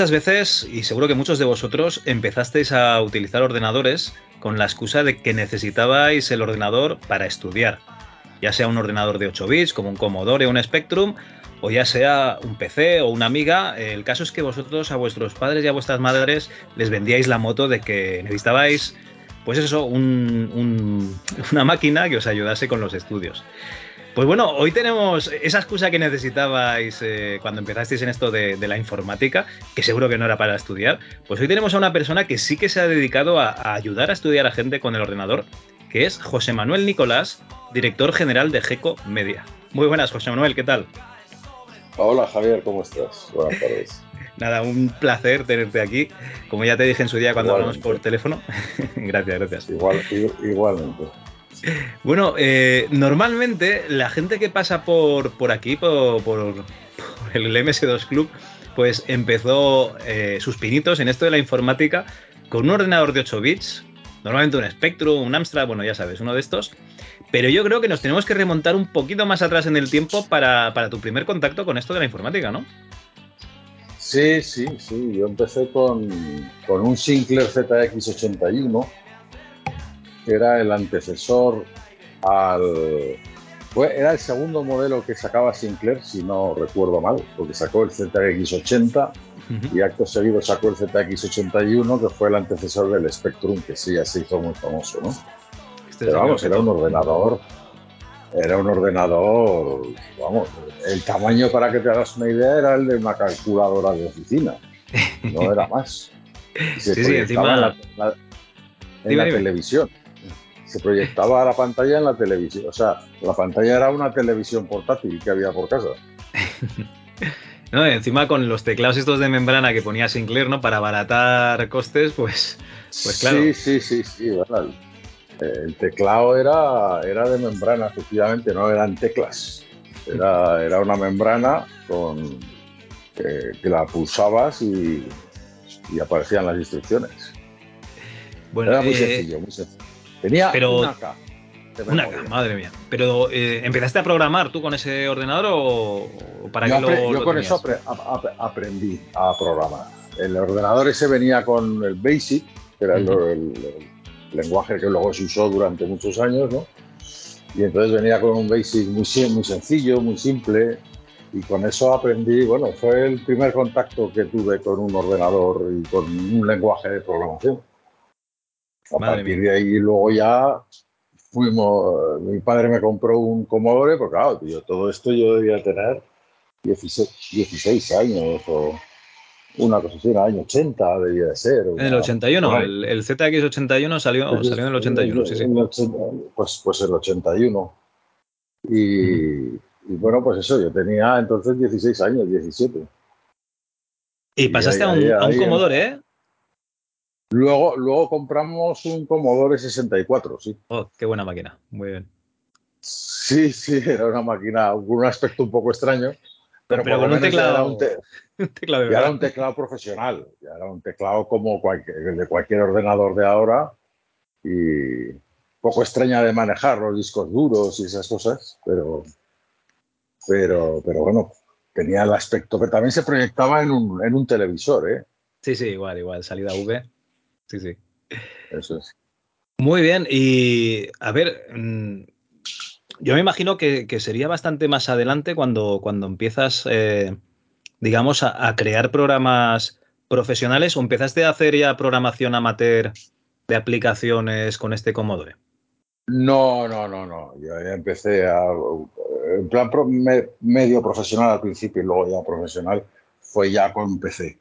Muchas veces, y seguro que muchos de vosotros, empezasteis a utilizar ordenadores con la excusa de que necesitabais el ordenador para estudiar, ya sea un ordenador de 8 bits como un Commodore o un Spectrum, o ya sea un PC o una amiga. El caso es que vosotros a vuestros padres y a vuestras madres les vendíais la moto de que necesitabais, pues eso, una máquina que os ayudase con los estudios. Pues bueno, hoy tenemos esa excusa que necesitabais eh, cuando empezasteis en esto de, la informática, que seguro que no era para estudiar. Pues hoy tenemos a una persona que sí que se ha dedicado a, ayudar a estudiar a gente con el ordenador, que es José Manuel Nicolás, director general de GECO Media. Muy buenas, José Manuel, ¿qué tal? Hola Javier, ¿cómo estás? Buenas tardes. Nada, un placer tenerte aquí. Como ya te dije en su día cuando hablamos por teléfono. gracias, gracias. Igual, igualmente. Bueno, eh, normalmente la gente que pasa por, por aquí, por, el MS2 Club, pues empezó eh, sus pinitos en esto de la informática con un ordenador de 8 bits, normalmente un Spectrum, un Amstrad, bueno, ya sabes, uno de estos. Pero yo creo que nos tenemos que remontar un poquito más atrás en el tiempo para, para tu primer contacto con esto de la informática, ¿no? Sí, sí, sí. Yo empecé con, con un Sinclair ZX81 era el antecesor al... era el segundo modelo que sacaba Sinclair, si no recuerdo mal, porque sacó el ZX80 y acto seguido sacó el ZX81, que fue el antecesor del Spectrum, que sí, ya se hizo muy famoso, ¿no? Este Pero vamos, era un ordenador, era un ordenador, vamos, el tamaño para que te hagas una idea era el de una calculadora de oficina, no era más. sí, sí, encima... en la, en la televisión se proyectaba la pantalla en la televisión. O sea, la pantalla era una televisión portátil que había por casa. no, encima con los teclados estos de membrana que ponía Sinclair, ¿no? Para abaratar costes, pues, pues claro. Sí, sí, sí, sí, verdad. El teclado era, era de membrana, efectivamente, no eran teclas. Era, era una membrana con que la pulsabas y, aparecían las instrucciones. Bueno, era muy eh, sencillo, muy sencillo. Tenía una K. Una K, madre mía. Pero, eh, ¿empezaste a programar tú con ese ordenador o, para qué lo Yo con eso aprendí a programar. El ordenador ese venía con el BASIC, que era el, lenguaje que luego se usó durante muchos años, ¿no? Y entonces venía con un BASIC muy, muy sencillo, muy simple, y con eso aprendí, bueno, fue el primer contacto que tuve con un ordenador y con un lenguaje de programación. A partir de ahí luego ya fuimos, mi padre me compró un Commodore, porque claro, tío, todo esto yo debía tener 16, años o una cosa así, en el año 80 debía de ser. En el 81, el, el, ZX81 salió, salió en el 81, sí, sí. pues, pues el 81. Y, y, bueno, pues eso, yo tenía entonces 16 años, 17. Y pasaste a un, a un Commodore, ¿eh? Luego, luego compramos un Commodore 64, sí. Oh, qué buena máquina, muy bien. Sí, sí, era una máquina con un aspecto un poco extraño, pero, con un teclado, era un, teclado era un teclado profesional, ya era un teclado como cualquier, de cualquier ordenador de ahora y poco extraña de manejar los discos duros y esas cosas, pero, pero, pero bueno, tenía el aspecto que también se proyectaba en un, en un televisor, ¿eh? Sí, sí, igual, igual, salida V. Sí, sí. Eso es. Muy bien, y a ver, mm, yo me imagino que, sería bastante más adelante cuando, cuando empiezas, eh, digamos, a, crear programas profesionales o empezaste a hacer ya programación amateur de aplicaciones con este Commodore. No, no, no, no. Yo ya empecé a, en plan medio profesional al principio y luego ya profesional fue ya con PC.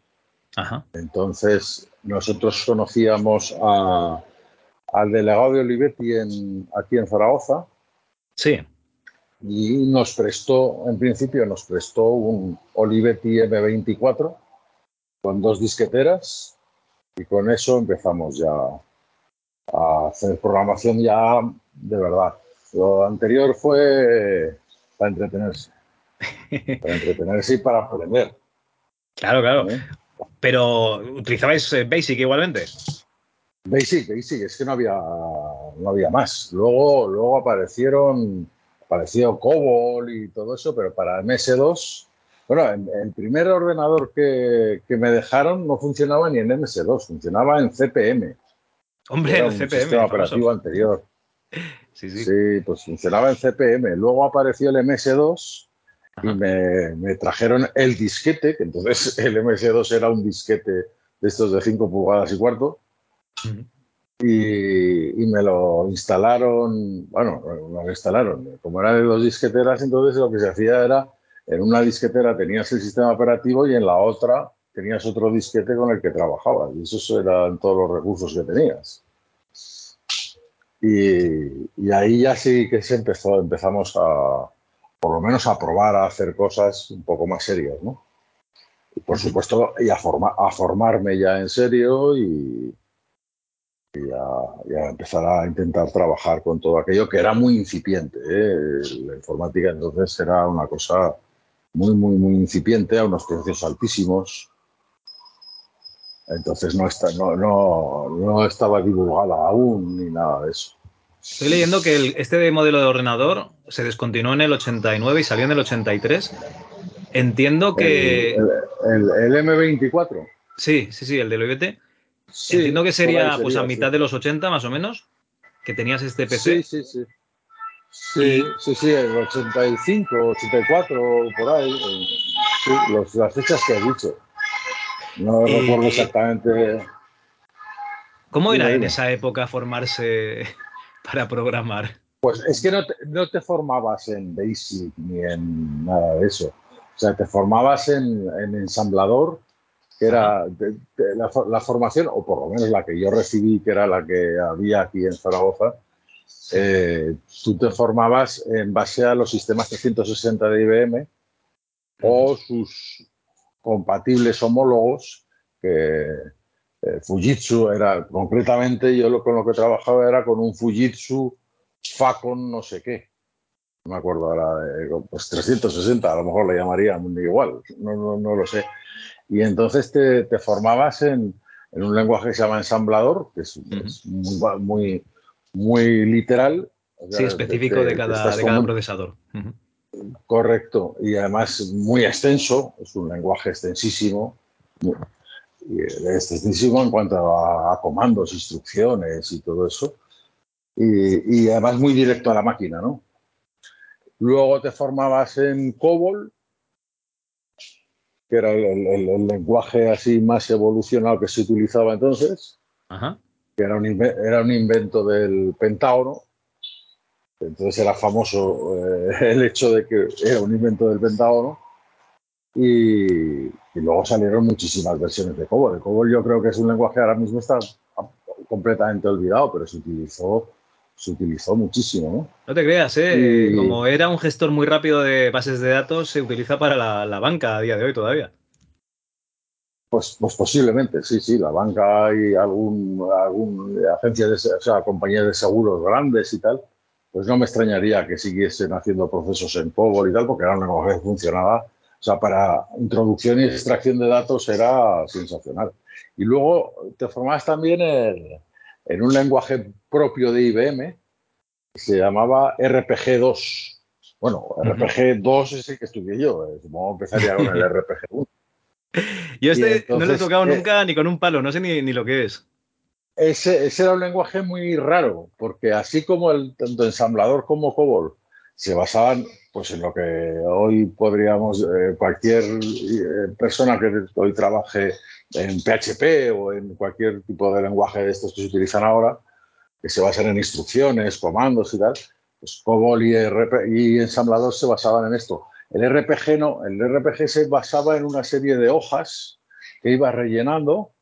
Ajá. Entonces, nosotros conocíamos al delegado de Olivetti en, aquí en Zaragoza. Sí. Y nos prestó, en principio, nos prestó un Olivetti M24 con dos disqueteras y con eso empezamos ya a hacer programación ya de verdad. Lo anterior fue para entretenerse. Para entretenerse y para aprender. Claro, claro. ¿Eh? Pero utilizabais eh, Basic igualmente. Basic, Basic, es que no había, no había más. Luego, luego aparecieron, apareció COBOL y todo eso, pero para MS2 Bueno, el primer ordenador que, me dejaron no funcionaba ni en MS2, funcionaba en CPM. Hombre, en CPM. Sistema operativo anterior. Sí, sí. sí, pues funcionaba en CPM. Luego apareció el MS2 y me, trajeron el disquete, que entonces el MS2 era un disquete de estos de 5 pulgadas y cuarto. y, me lo instalaron, bueno, me lo instalaron. Como era de dos disqueteras, entonces lo que se hacía era, en una disquetera tenías el sistema operativo y en la otra tenías otro disquete con el que trabajabas. Y esos eran todos los recursos que tenías. Y, y ahí ya sí que se empezó, empezamos a, por lo menos a probar a hacer cosas un poco más serias, ¿no? Y por supuesto, y a, a formarme ya en serio y, a, empezar a intentar trabajar con todo aquello que era muy incipiente. ¿eh? La informática entonces era una cosa muy, muy, muy incipiente, a unos precios altísimos. Entonces no, está, no, no, no estaba divulgada aún ni nada de eso. Estoy leyendo que este modelo de ordenador se descontinuó en el 89 y salió en el 83. Entiendo que. El, M24. Sí, sí, sí, el del OIBT. Entiendo que sería, pues a mitad de los 80 más o menos, que tenías este PC. Sí, sí, sí. Sí, sí, sí, el 85, 84, por ahí. Sí, las fechas que he dicho. No recuerdo exactamente. ¿Cómo era en esa época formarse para programar? Pues es que no te, no te, formabas en Basic ni en nada de eso. O sea, te formabas en, en ensamblador, que era la, formación, o por lo menos la que yo recibí, que era la que había aquí en Zaragoza. Eh, tú te formabas en base a los sistemas 360 de IBM o sus compatibles homólogos que eh, Fujitsu era concretamente, yo lo, con lo que trabajaba era con un Fujitsu Facon no sé qué. No me acuerdo ahora, pues 360, a lo mejor le llamarían igual, no, no, lo sé. Y entonces te, te formabas en, en, un lenguaje que se llama ensamblador, que es, muy, muy, muy, literal. sí, específico de, cada, de cada procesador. Correcto, y además muy extenso, es un lenguaje extensísimo, extensísimo en cuanto a, comandos, instrucciones y todo eso. Y, además muy directo a la máquina, ¿no? Luego te formabas en COBOL, que era el, lenguaje así más evolucionado que se utilizaba entonces, que era un, era un invento del Pentágono. Entonces era famoso eh, el hecho de que era un invento del Pentágono y, luego salieron muchísimas versiones de COBOL. El COBOL yo creo que es un lenguaje que ahora mismo está completamente olvidado, pero se utilizó, se utilizó muchísimo. ¿no? no te creas, ¿eh? como era un gestor muy rápido de bases de datos, se utiliza para la, banca a día de hoy todavía. Pues, pues posiblemente, sí, sí, la banca y algún, algún agencia de, o sea, compañías de seguros grandes y tal, pues no me extrañaría que siguiesen haciendo procesos en COBOL y tal, porque era un lenguaje que funcionaba o sea, para introducción y extracción de datos era sensacional. Y luego te formabas también en, un lenguaje propio de IBM que se llamaba RPG2. Bueno, RPG2 es el que estudié yo. Eh, supongo que empezaría con el RPG1. Yo este no lo he tocado eh, nunca ni con un palo, no sé ni, lo que es. Ese, ese, era un lenguaje muy raro, porque así como el tanto ensamblador como COBOL se basaban pues en lo que hoy podríamos, eh, cualquier eh, persona que hoy trabaje en PHP o en cualquier tipo de lenguaje de estos que se utilizan ahora, que se basan en instrucciones, comandos y tal, pues COBOL y, ensamblador se basaban en esto. El RPG no, el RPG se basaba en una serie de hojas que ibas rellenando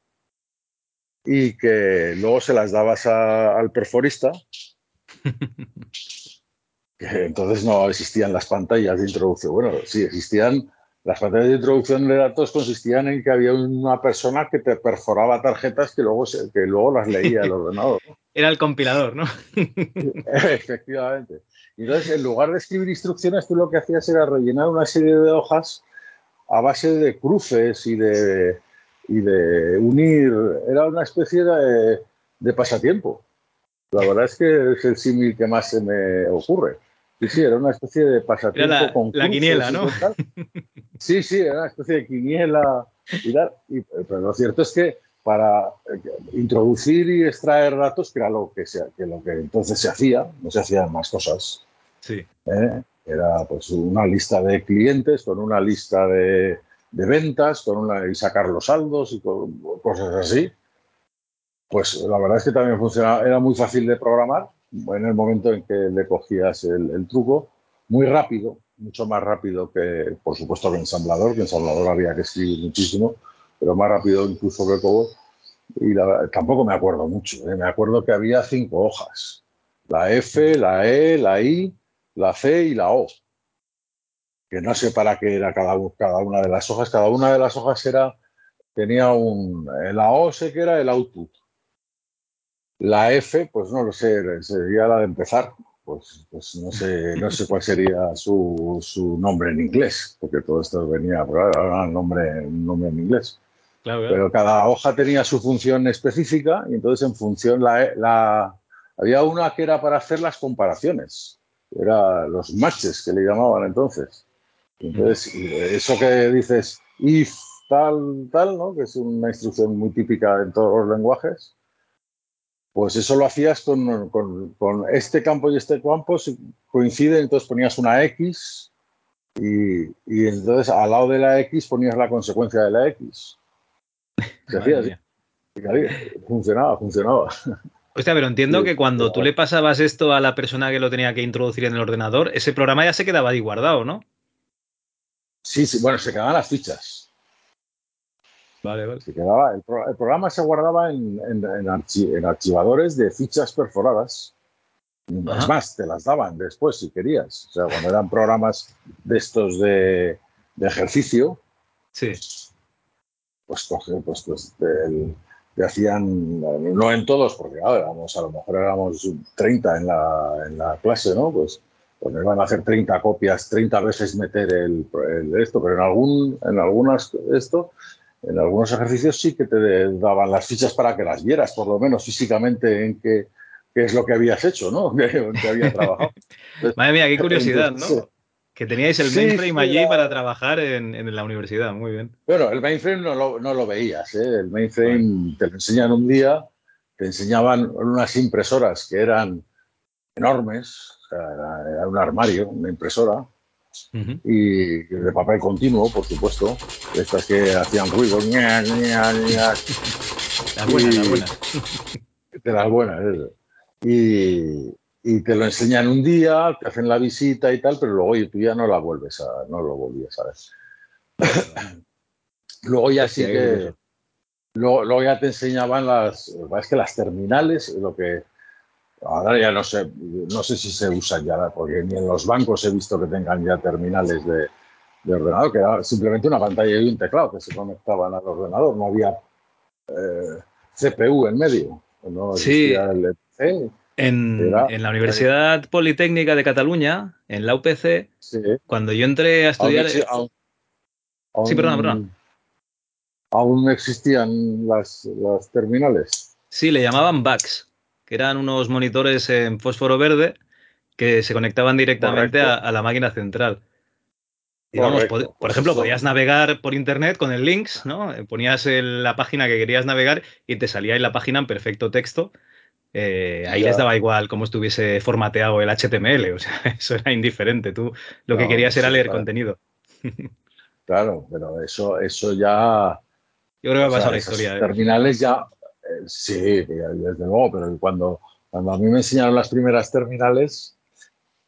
y que luego se las dabas al perforista entonces no existían las pantallas de introducción. Bueno, sí existían, las pantallas de introducción de datos consistían en que había una persona que te perforaba tarjetas que luego, que luego las leía el ordenador. Era el compilador, ¿no? Efectivamente. Entonces, en lugar de escribir instrucciones, tú lo que hacías era rellenar una serie de hojas a base de cruces y de, y de unir. Era una especie de pasatiempo. La verdad es que es el símil que más se me ocurre Sí, sí, era una especie de pasatiempo la, con la quiniela, ¿no? Sí, sí, era una especie de quiniela y. Y, pero lo cierto es que para eh, introducir y extraer datos, que era lo que, se, que lo que entonces se hacía, no se hacían más cosas. Sí. ¿eh? Era pues una lista de clientes con una lista de, de ventas con una, y sacar los saldos y con, cosas así. Pues la verdad es que también funcionaba, era muy fácil de programar en el momento en que le cogías el, truco, muy rápido, mucho más rápido que, por supuesto, que ensamblador, que ensamblador había que escribir muchísimo, pero más rápido incluso que Cobol. Y tampoco me acuerdo mucho, ¿eh? me acuerdo que había cinco hojas, la F, la E, la I, la C y la O, que no sé para qué era cada, cada una de las hojas, cada una de las hojas era, tenía un, la O sé que era el output, la F, pues no lo sé, sería la de empezar. Pues, pues no, sé, no sé cuál sería su, su, nombre en inglés, porque todo esto venía, ahora el nombre, un nombre en inglés. Claro, claro. Pero cada hoja tenía su función específica y entonces en función la, la, había una que era para hacer las comparaciones, era los matches que le llamaban entonces. Entonces, eso que dices if tal, tal, ¿no? que es una instrucción muy típica en todos los lenguajes, pues eso lo hacías con, con, con, este campo y este campo, coinciden, entonces ponías una X y, y, entonces al lado de la X ponías la consecuencia de la X. Se hacía. Funcionaba, funcionaba. Hostia, pero entiendo sí, que cuando tú le pasabas esto a la persona que lo tenía que introducir en el ordenador, ese programa ya se quedaba ahí guardado, ¿no? Sí, sí, bueno, se quedaban las fichas. Vale, vale. Se quedaba, el, pro, el, programa se guardaba en, en, en, archi, en, archivadores de fichas perforadas. Ajá. Es más, te las daban después si querías. O sea, cuando eran programas de estos de, de ejercicio, sí. pues coge, pues, pues te, te, hacían, no en todos, porque claro, éramos, a lo mejor éramos 30 en la, en la clase, ¿no? Pues, pues iban a hacer 30 copias, 30 veces meter el, el esto, pero en algún, en algunas esto en algunos ejercicios sí que te daban las fichas para que las vieras, por lo menos físicamente, en qué, qué es lo que habías hecho, ¿no? En qué había trabajado. Entonces, Madre mía, qué curiosidad, ¿no? Que teníais el mainframe sí, allí era... para trabajar en, en, la universidad, muy bien. Bueno, el mainframe no lo, no lo veías, ¿eh? El mainframe te lo enseñan un día, te enseñaban unas impresoras que eran enormes, o sea, era, era un armario, una impresora, Uh -huh. y de papel continuo, por supuesto, estas que hacían ruido. Ña, ña, ña. La buena, y, la buena. De las buenas, eso. Y, y, te lo enseñan un día, te hacen la visita y tal, pero luego tú ya no la vuelves a, no lo volvías a ver. luego ya sí que, luego, luego, ya te enseñaban las, es que las terminales, lo que, Ahora ya no sé, no sé si se usan ya, porque ni en los bancos he visto que tengan ya terminales de, de ordenador, que era simplemente una pantalla y un teclado que se conectaban al ordenador, no había eh, CPU en medio, no sí. el EPC. En, era, en, la Universidad eh, Politécnica de Cataluña, en la UPC, sí. cuando yo entré a estudiar... Aún, aún, aún, sí, perdona, perdona. ¿Aún existían las, las terminales? Sí, le llamaban BACs que eran unos monitores en fósforo verde que se conectaban directamente a, a, la máquina central. Y vamos, por, por ejemplo, podías navegar por internet con el links, ¿no? Ponías el, la página que querías navegar y te salía ahí la página en perfecto texto. Eh, ahí ya. les daba igual cómo estuviese formateado el HTML, o sea, eso era indiferente. Tú lo no, que querías era leer claro. contenido. Claro, pero eso, eso ya. Yo creo que va a pasar la historia. ¿eh? Terminales ya, Sí, desde luego, pero cuando, cuando a mí me enseñaron las primeras terminales,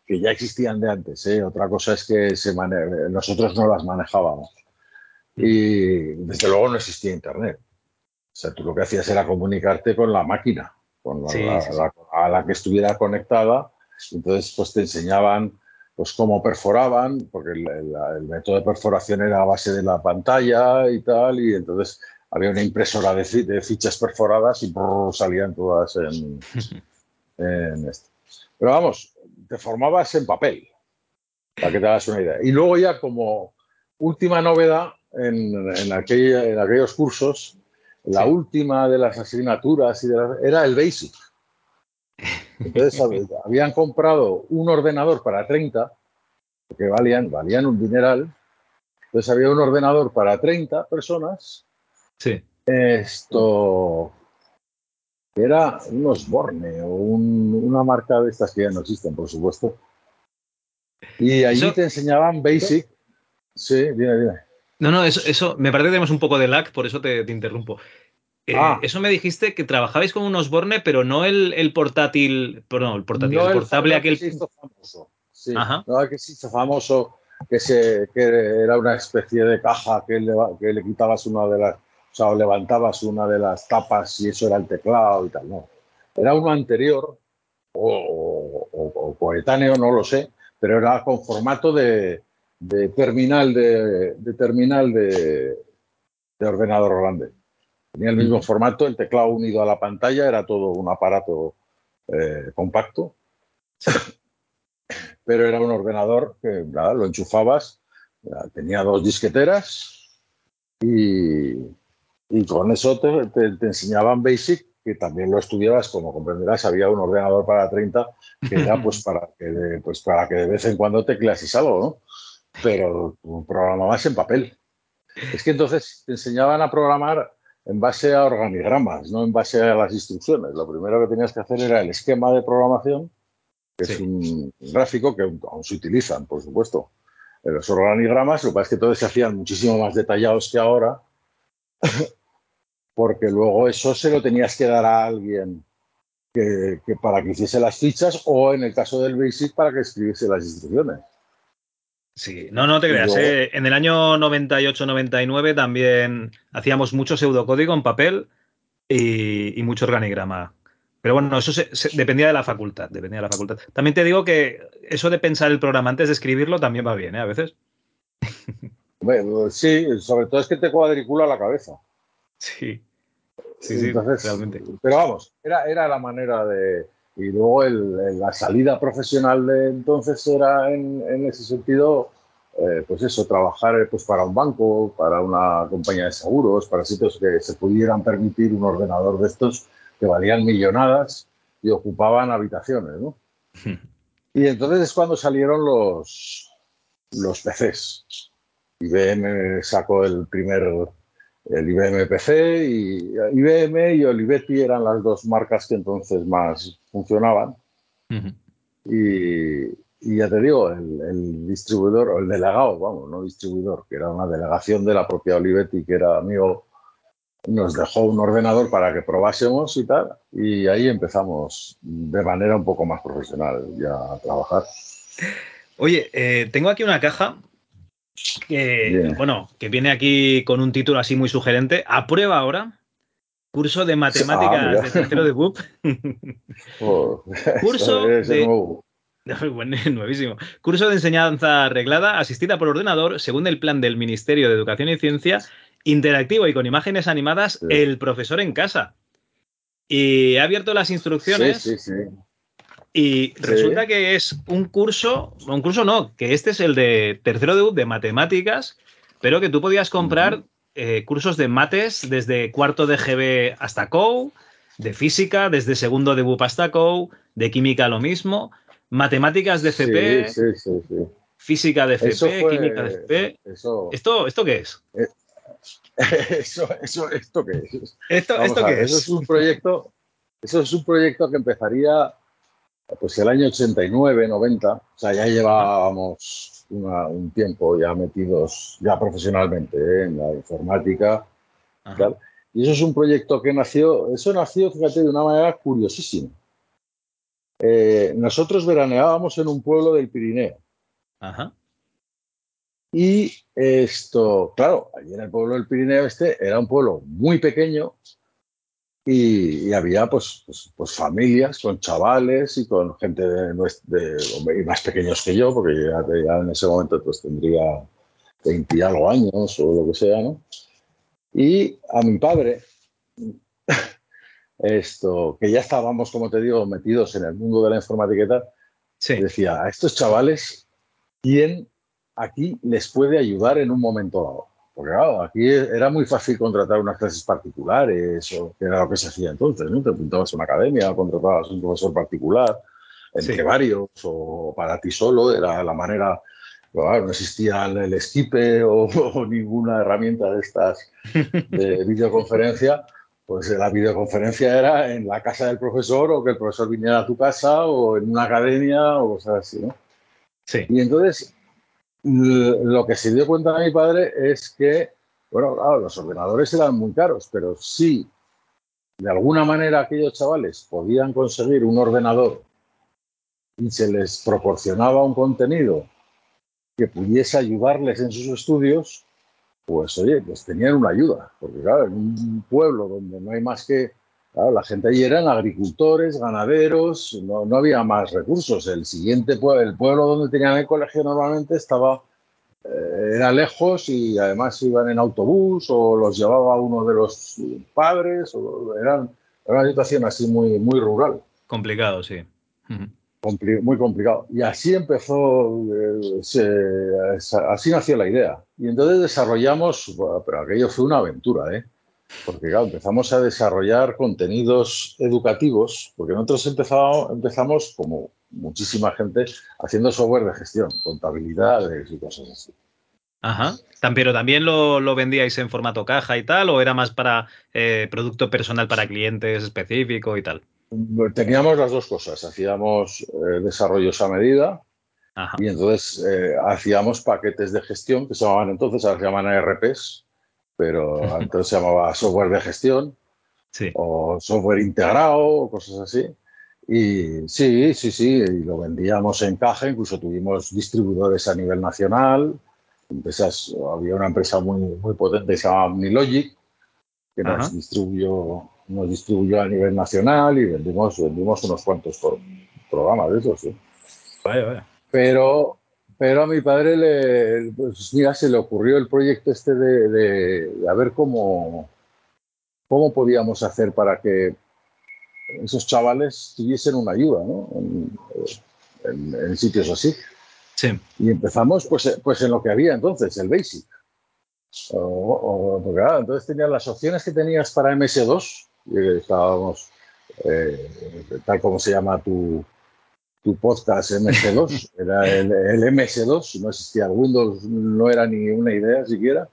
que ya existían de antes, ¿eh? otra cosa es que se nosotros no las manejábamos. Y desde luego no existía Internet. O sea, tú lo que hacías era comunicarte con la máquina, con la, sí, la, sí, la, a la que estuviera conectada. Entonces, pues te enseñaban pues cómo perforaban, porque el, el, el, método de perforación era a base de la pantalla y tal, y entonces había una impresora de, de fichas perforadas y brrr, salían todas en, en esto. Pero vamos, te formabas en papel, para que te hagas una idea. Y luego ya como última novedad en, en, aquella, en aquellos cursos, la sí. última de las asignaturas y de la, era el BASIC. Entonces habían comprado un ordenador para 30, que valían, valían un dineral. Entonces había un ordenador para 30 personas. Sí. Esto era un Osborne o una marca de estas que ya no existen, por supuesto. Y allí te enseñaban Basic. Sí, dime, dime. No, no, eso, eso me parece que tenemos un poco de lag, por eso te, interrumpo. Eh, ah. Eso me dijiste que trabajabais con un Osborne, pero no el, el portátil, perdón, el portátil, el portable aquel. Que hizo famoso. Sí, no el que se hizo famoso, que, se, que era una especie de caja que le, que le quitabas una de las, o sea, levantabas una de las tapas y eso era el teclado y tal, no. Era uno anterior o, o coetáneo, no lo sé, pero era con formato de, terminal de, terminal de, ordenador grande. Tenía el mismo formato, el teclado unido a la pantalla, era todo un aparato eh, compacto. Pero era un ordenador que lo enchufabas, tenía dos disqueteras y, con eso te, te, enseñaban Basic que también lo estudiabas, como comprenderás, había un ordenador para 30 que era pues para que de, pues para que de vez en cuando tecleases algo, ¿no? Pero programabas en papel. Es que entonces te enseñaban a programar en base a organigramas, no en base a las instrucciones. Lo primero que tenías que hacer era el esquema de programación, que es un gráfico que aún se utilizan, por supuesto. En los organigramas, lo que pasa es que todos se hacían muchísimo más detallados que ahora, porque luego eso se lo tenías que dar a alguien que, para que hiciese las fichas o en el caso del Basic para que escribiese las instrucciones. Sí, no, no te creas. ¿eh? En el año 98-99 también hacíamos mucho pseudocódigo en papel y, mucho organigrama. Pero bueno, eso dependía de la facultad, dependía de la facultad. También te digo que eso de pensar el programa antes de escribirlo también va bien, ¿eh? A veces. Bueno, sí, sobre todo es que te cuadricula la cabeza. Sí. Sí, sí, realmente. Pero vamos, era, era la manera de. Y luego la salida profesional de entonces era en, ese sentido, eh, pues eso, trabajar pues para un banco, para una compañía de seguros, para sitios que se pudieran permitir un ordenador de estos que valían millonadas y ocupaban habitaciones, ¿no? y entonces es cuando salieron los, los PCs. IBM sacó el primer el IBM PC y IBM y Olivetti eran las dos marcas que entonces más funcionaban. y, ya te digo, el, distribuidor, o el delegado, vamos, no distribuidor, que era una delegación de la propia Olivetti, que era amigo, nos dejó un ordenador para que probásemos y tal, y ahí empezamos de manera un poco más profesional ya a trabajar. Oye, eh, tengo aquí una caja que, bueno, que viene aquí con un título así muy sugerente. Aprueba ahora. Curso de matemáticas ah, de tercero de BUP. Oh, curso de, nuevísimo. Curso de enseñanza arreglada, asistida por ordenador, según el plan del Ministerio de Educación y Ciencia, interactivo y con imágenes animadas, el profesor en casa. Y ha abierto las instrucciones. Sí, sí, sí. Y resulta que es un curso, un curso no, que este es el de tercero de, de matemáticas, pero que tú podías comprar eh, cursos de mates desde cuarto de GB hasta COU, de física desde segundo de BUP hasta COU, de química lo mismo, matemáticas de CP, física de CP, química de CP. ¿Esto, ¿Esto qué es? Eh, eso, eso, ¿Esto qué es? ¿Esto, esto qué es? Eso es un proyecto, eso es un proyecto que empezaría pues el año 89, 90, o sea, ya llevábamos un tiempo ya metidos, ya profesionalmente, ¿eh? en la informática. Y eso es un proyecto que nació, eso nació, fíjate, de una manera curiosísima. Eh, nosotros veraneábamos en un pueblo del Pirineo. Ajá. Y esto, claro, allí en el pueblo del Pirineo este era un pueblo muy pequeño, y, había pues, pues, pues, familias con chavales y con gente de, de, más pequeños que yo, porque ya, en ese momento pues tendría 20 y algo años o lo que sea, ¿no? Y a mi padre, esto, que ya estábamos, como te digo, metidos en el mundo de la informática decía, a estos chavales, ¿quién aquí les puede ayudar en un momento dado? Porque claro, aquí era muy fácil contratar unas clases particulares, o que era lo que se hacía entonces, ¿no? Te apuntabas a una academia, contratabas a un profesor particular, entre sí. varios, o para ti solo, era la manera Claro, no existía el esquipe o, o, ninguna herramienta de estas de videoconferencia, pues la videoconferencia era en la casa del profesor o que el profesor viniera a tu casa o en una academia o cosas así, ¿no? Sí. Y entonces, lo que se dio cuenta mi padre es que, bueno, claro, los ordenadores eran muy caros, pero sí, de alguna manera aquellos chavales podían conseguir un ordenador y se les proporcionaba un contenido que pudiese ayudarles en sus estudios, pues oye, pues tenían una ayuda. Porque claro, en un pueblo donde no hay más que, claro, la gente allí eran agricultores, ganaderos, no, no había más recursos. El siguiente pueblo, el pueblo donde tenían el colegio normalmente estaba, eh, era lejos y además iban en autobús o los llevaba uno de los padres, o eran, era una situación así muy, muy rural. Complicado, sí. Uh -huh compli muy complicado. Y así empezó, eh, se, así nació la idea. Y entonces desarrollamos, pero aquello fue una aventura, ¿eh? Porque claro, empezamos a desarrollar contenidos educativos, porque nosotros empezamos, empezamos, como muchísima gente, haciendo software de gestión, contabilidades y cosas así. Ajá. Pero también lo, lo, vendíais en formato caja y tal, o era más para eh, producto personal para clientes específico y tal? Teníamos las dos cosas. Hacíamos eh, desarrollos a medida Ajá. y entonces eh, hacíamos paquetes de gestión que se llamaban entonces, ahora se llaman ERPs, pero entonces se llamaba software de gestión sí. o software integrado o cosas así. Y sí, sí, sí, y lo vendíamos en caja, incluso tuvimos distribuidores a nivel nacional. Empresas, había una empresa muy, muy potente que se llamaba Omnilogic, que nos distribuyó nos distribuyó a nivel nacional y vendimos, vendimos unos cuantos programas de esos. ¿sí? Vaya, vaya. Pero, pero a mi padre le, pues mira, se le ocurrió el proyecto este de, de, de a ver cómo, cómo podíamos hacer para que esos chavales tuviesen una ayuda ¿no? en, en, en, sitios así. Sí. Y empezamos pues, pues en lo que había entonces, el BASIC. O, o, porque, ah, entonces tenías las opciones que tenías para MS2, y estábamos, eh, tal como se llama tu, tu podcast MS2, era el, el, MS2, no existía Windows, no era ni una idea siquiera.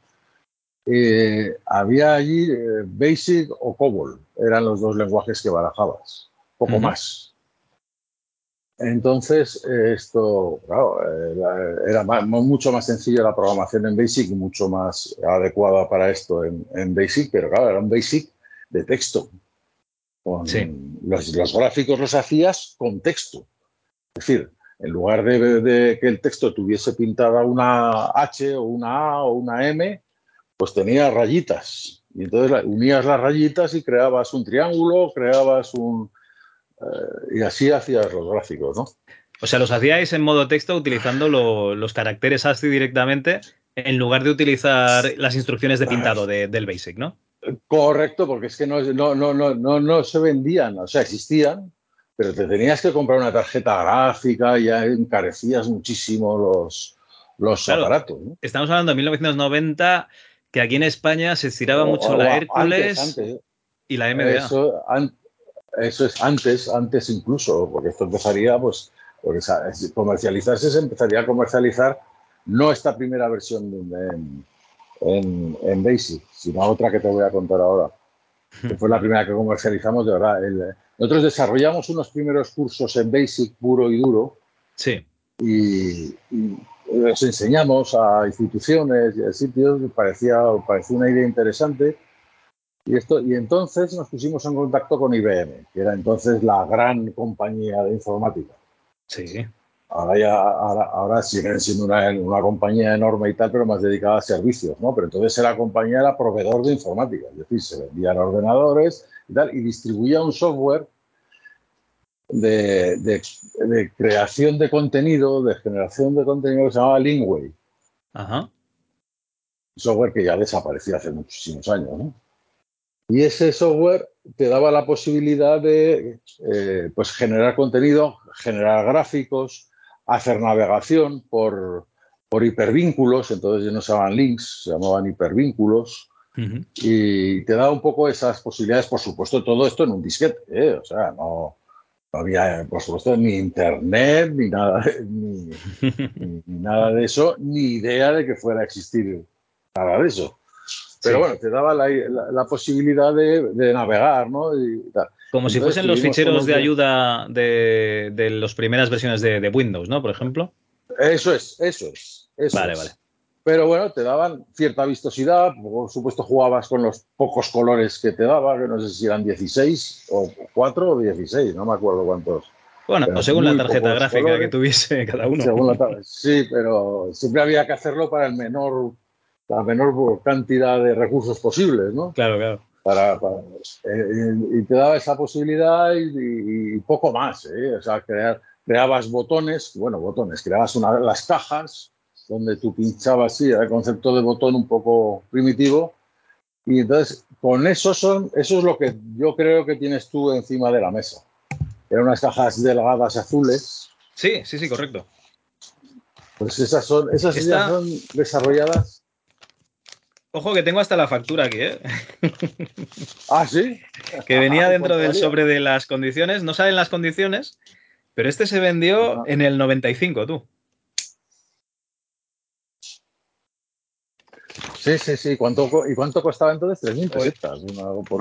Eh, había allí eh, Basic o COBOL, eran los dos lenguajes que barajabas, poco uh -huh. más. Entonces, esto, claro, era más, mucho más sencillo la programación en Basic y mucho más adecuada para esto en, en Basic, pero claro, era un Basic de texto. Con sí. los, los, gráficos los hacías con texto. Es decir, en lugar de, de, que el texto tuviese pintada una H o una A o una M, pues tenía rayitas. Y entonces unías las rayitas y creabas un triángulo, creabas un... Eh, y así hacías los gráficos, ¿no? O sea, los hacíais en modo texto utilizando lo, los caracteres ASCII directamente en lugar de utilizar las instrucciones de pintado de, del BASIC, ¿no? Correcto, porque es que no, no, no, no, no, no se vendían, o sea, existían, pero te tenías que comprar una tarjeta gráfica ya encarecías muchísimo los, los claro, aparatos. ¿no? Estamos hablando de 1990, que aquí en España se estiraba o, mucho o, la Hércules antes, antes. y la MDA. Eso, an, eso, es antes, antes incluso, porque esto empezaría, pues, porque comercializarse se empezaría a comercializar no esta primera versión en, en, en, Basic, sino otra que te voy a contar ahora, que fue la primera que comercializamos, de verdad. El, nosotros desarrollamos unos primeros cursos en Basic puro y duro. Sí. Y, y los enseñamos a instituciones y a sitios, parecía, parecía una idea interesante. Y, esto, y entonces nos pusimos en contacto con IBM, que era entonces la gran compañía de informática. Sí. Ahora ya ahora, ahora siguen siendo una, una, compañía enorme y tal, pero más dedicada a servicios, ¿no? Pero entonces la compañía era proveedor de informática, es decir, se vendían ordenadores y tal, y distribuía un software de, de, de creación de contenido, de generación de contenido que se llamaba Lingway. Ajá. Software que ya desapareció hace muchísimos años, ¿no? Y ese software te daba la posibilidad de eh, pues generar contenido, generar gráficos, hacer navegación por, por hipervínculos, entonces ya no se llamaban links, se llamaban hipervínculos, y te da un poco esas posibilidades, por supuesto, todo esto en un disquete, ¿eh? o sea, no, había, por supuesto, ni internet, ni nada, ni, nada de eso, ni idea de que fuera a existir nada de eso. Pero bueno, te daba la, posibilidad de, navegar, ¿no? Como si fuesen los ficheros de ayuda de, de las primeras versiones de, Windows, ¿no? Por ejemplo. Eso es, eso es. vale, vale. Pero bueno, te daban cierta vistosidad, por supuesto jugabas con los pocos colores que te daba, que no sé si eran 16 o 4 o 16, no me acuerdo cuántos. Bueno, según la tarjeta gráfica que tuviese cada uno. sí, pero siempre había que hacerlo para el menor, la menor cantidad de recursos posibles, ¿no? Claro, claro. Para, eh, y te daba esa posibilidad y, poco más, ¿eh? O sea, crear, creabas botones, bueno, botones, creabas una, las cajas donde tú pinchabas así, el concepto de botón un poco primitivo. Y entonces, con eso son, eso es lo que yo creo que tienes tú encima de la mesa. Eran unas cajas delgadas azules. Sí, sí, sí, correcto. Pues esas son, esas ya son desarrolladas. Ojo que tengo hasta la factura aquí, ¿eh? Ah, sí. que venía dentro del sobre de las condiciones. No salen las condiciones, pero este se vendió en el 95, tú. Sí, sí, sí. ¿Cuánto, ¿Y cuánto costaba entonces? 3.000 pesetas.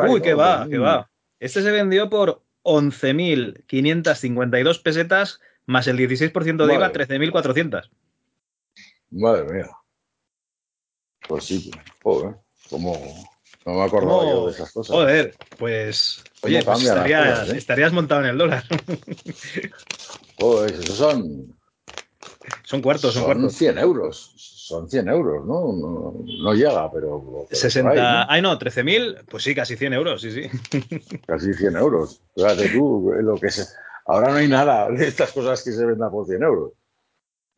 Uy, qué va, qué va. Este se vendió por 11.552 pesetas más el 16% de IVA, 13.400. Madre mía. Pues sí, joder, como no me acordaba yo de esas cosas. Joder, pues oye, pues estarías, eh? estarías, montado en el dólar. Joder, esos son son cuartos, son, cuartos. 100 euros. Son 100 euros, ¿no? No, llega, pero. 60. Ay, no, 13.000, pues sí, casi 100 euros, sí, sí. Casi 100 euros. Fíjate tú, lo que se. Ahora no hay nada de estas cosas que se vendan por 100 euros.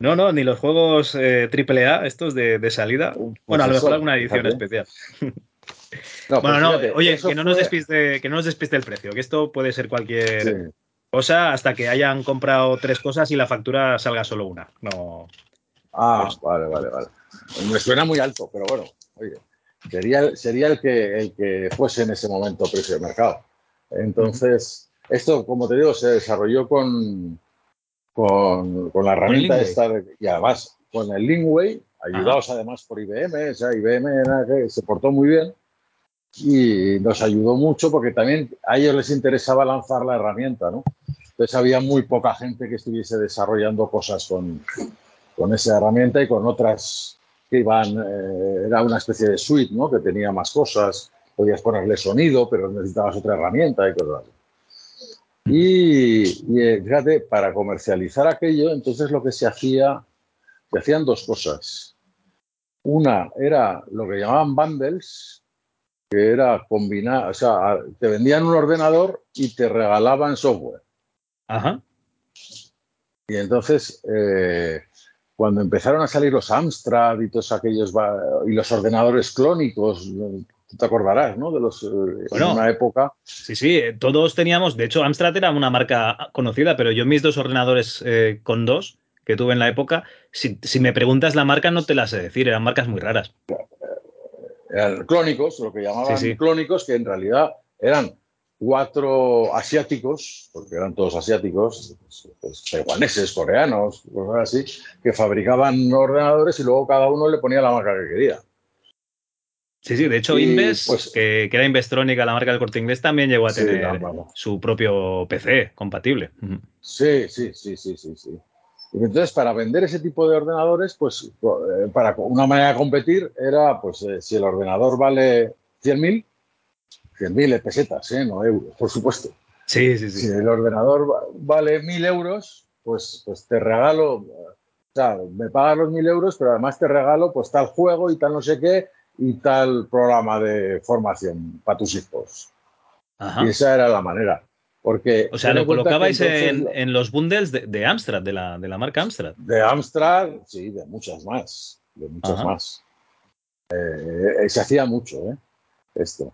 No, no, ni los juegos eh, AAA, estos de, salida. Pues bueno, a lo mejor alguna edición especial. bueno, pues no, oye, que no, nos despiste, que no nos despiste el precio, que esto puede ser cualquier cosa hasta que hayan comprado tres cosas y la factura salga solo una. No. Ah, pues vale, vale, vale. Me suena muy alto, pero bueno, oye, sería, sería el, que, el que fuese en ese momento precio de mercado. Entonces, esto, como te digo, se desarrolló con, con, la herramienta esta y además con el Linkway, ayudados además por IBM, o sea, IBM se portó muy bien y nos ayudó mucho porque también a ellos les interesaba lanzar la herramienta, ¿no? Entonces había muy poca gente que estuviese desarrollando cosas con, con esa herramienta y con otras que iban, eh, era una especie de suite, ¿no? Que tenía más cosas, podías ponerle sonido, pero necesitabas otra herramienta y cosas. Y, y, fíjate, para comercializar aquello, entonces lo que se hacía, se hacían dos cosas. Una era lo que llamaban bundles, que era combinar, o sea, te vendían un ordenador y te regalaban software. Ajá. Y entonces, eh, cuando empezaron a salir los Amstrad y todos aquellos, y los ordenadores clónicos, tú te acordarás, ¿no? De los, eh, en una época. Sí, sí, eh, todos teníamos, de hecho, Amstrad era una marca conocida, pero yo mis dos ordenadores con dos que tuve en la época, si, si, me preguntas la marca no te la sé decir, eran marcas muy raras clónicos, lo que llamaban clónicos, que en realidad eran cuatro asiáticos, porque eran todos asiáticos, pues, taiwaneses, coreanos, cosas así, que fabricaban ordenadores y luego cada uno le ponía la marca que quería. Sí, sí, de hecho Inves, pues, que, era Investronic, la marca del corte inglés, también llegó a tener su propio PC compatible. Sí, sí, sí, sí, sí, sí. Entonces, para vender ese tipo de ordenadores, pues eh, para una manera de competir era, pues eh, si el ordenador vale 100.000, 100.000 pesetas, ¿eh? no euros, por supuesto. Sí, sí, sí. Si el ordenador vale 1.000 euros, pues, pues te regalo, o sea, me pagas los 1.000 euros, pero además te regalo pues tal juego y tal no sé qué y tal programa de formación para tus hijos. Y esa era la manera. Porque o sea, lo colocabais en, los bundles de, Amstrad, de la, de la, marca Amstrad. De Amstrad, sí, de muchas más. De muchas más. Eh, eh, se hacía mucho, ¿eh? Esto.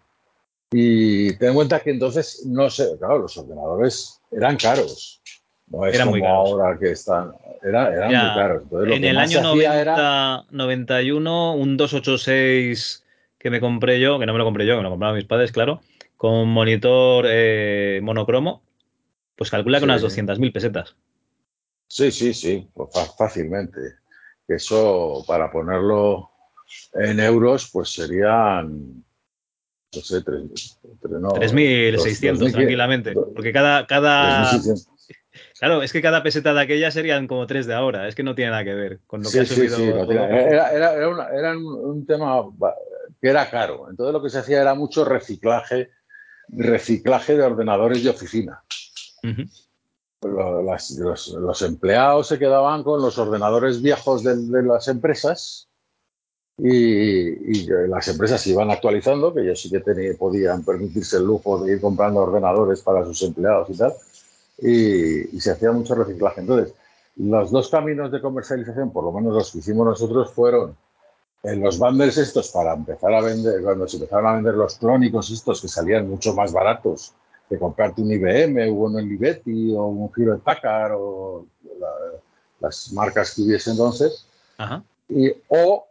Y ten en cuenta que entonces, no sé, claro, los ordenadores eran caros. No es como ahora que están. Era, eran muy caros. en el año 90, 91, un 286 que me compré yo, que no me lo compré yo, que me lo compraron mis padres, claro, con monitor eh, monocromo, pues calcula con unas 200.000 pesetas. Sí, sí, sí, pues fácilmente. Eso, para ponerlo en euros, pues serían no sé, 3.600 tranquilamente. Porque cada, cada, Claro, es que cada peseta de aquella serían como tres de ahora, es que no tiene nada que ver con lo que ha subido. Sí, era, era, un, tema que era caro, entonces lo que se hacía era mucho reciclaje, reciclaje de ordenadores de oficina. los, empleados se quedaban con los ordenadores viejos de, las empresas y, las empresas iban actualizando, que ellos sí que podían permitirse el lujo de ir comprando ordenadores para sus empleados y tal y, se hacía mucho reciclaje. Entonces, los dos caminos de comercialización, por lo menos los que hicimos nosotros, fueron en los bundles estos para empezar a vender, cuando se empezaron a vender los clónicos estos que salían mucho más baratos que comprarte un IBM o un Olivetti o un Hewlett Packard o las marcas que hubiese entonces. Y, o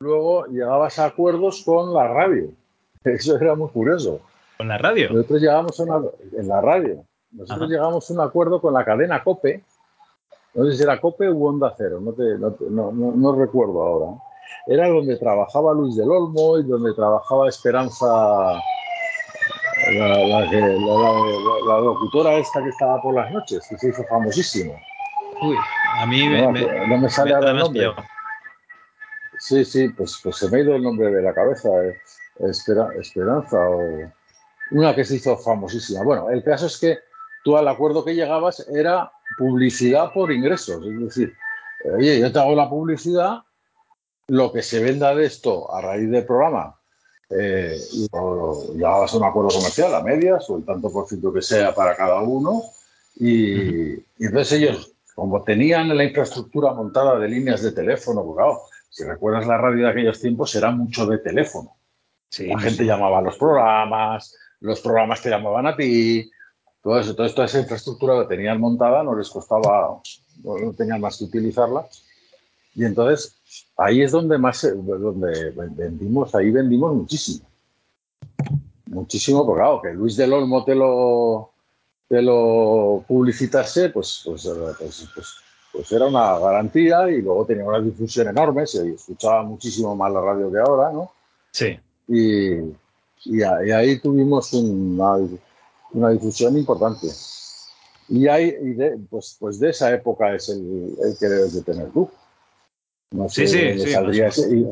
luego llegabas a acuerdos con la radio. Eso era muy curioso. ¿Con la radio? Nosotros llegamos a en la radio. Nosotros llegamos a un acuerdo con la cadena COPE, no sé si era COPE u Onda Cero, no, recuerdo ahora. Era donde trabajaba Luis del Olmo y donde trabajaba Esperanza, la, locutora esta que estaba por las noches, que se hizo famosísimo. Uy, a mí no, me, sale ahora el nombre. Sí, sí, pues, pues, se me ha ido el nombre de la cabeza. Eh. Esperanza o una que se hizo famosísima. Bueno, el caso es que tú al acuerdo que llegabas era publicidad por ingresos. Es decir, oye, yo te hago la publicidad, lo que se venda de esto a raíz del programa, eh, llegabas a un acuerdo comercial a medias o el tanto por ciento que sea para cada uno. Y, entonces ellos, como tenían la infraestructura montada de líneas de teléfono, porque claro, si recuerdas la radio de aquellos tiempos, era mucho de teléfono. la gente llamaba a los programas, los programas te llamaban a ti, todo eso, toda esa infraestructura que tenían montada no les costaba, no tenían más que utilizarla. Y entonces ahí es donde más, donde vendimos, ahí vendimos muchísimo. Muchísimo, porque claro, que Luis del Olmo te lo, te lo publicitase, pues, pues, pues, pues, pues era una garantía y luego tenía una difusión enorme, se escuchaba muchísimo más la radio que ahora, ¿no? Sí. Y, y, ahí tuvimos una, una difusión importante. Y, hay, de, pues, pues de esa época es el, que debes de tener tú. No sé, sí, sí, saldría más, ese, y,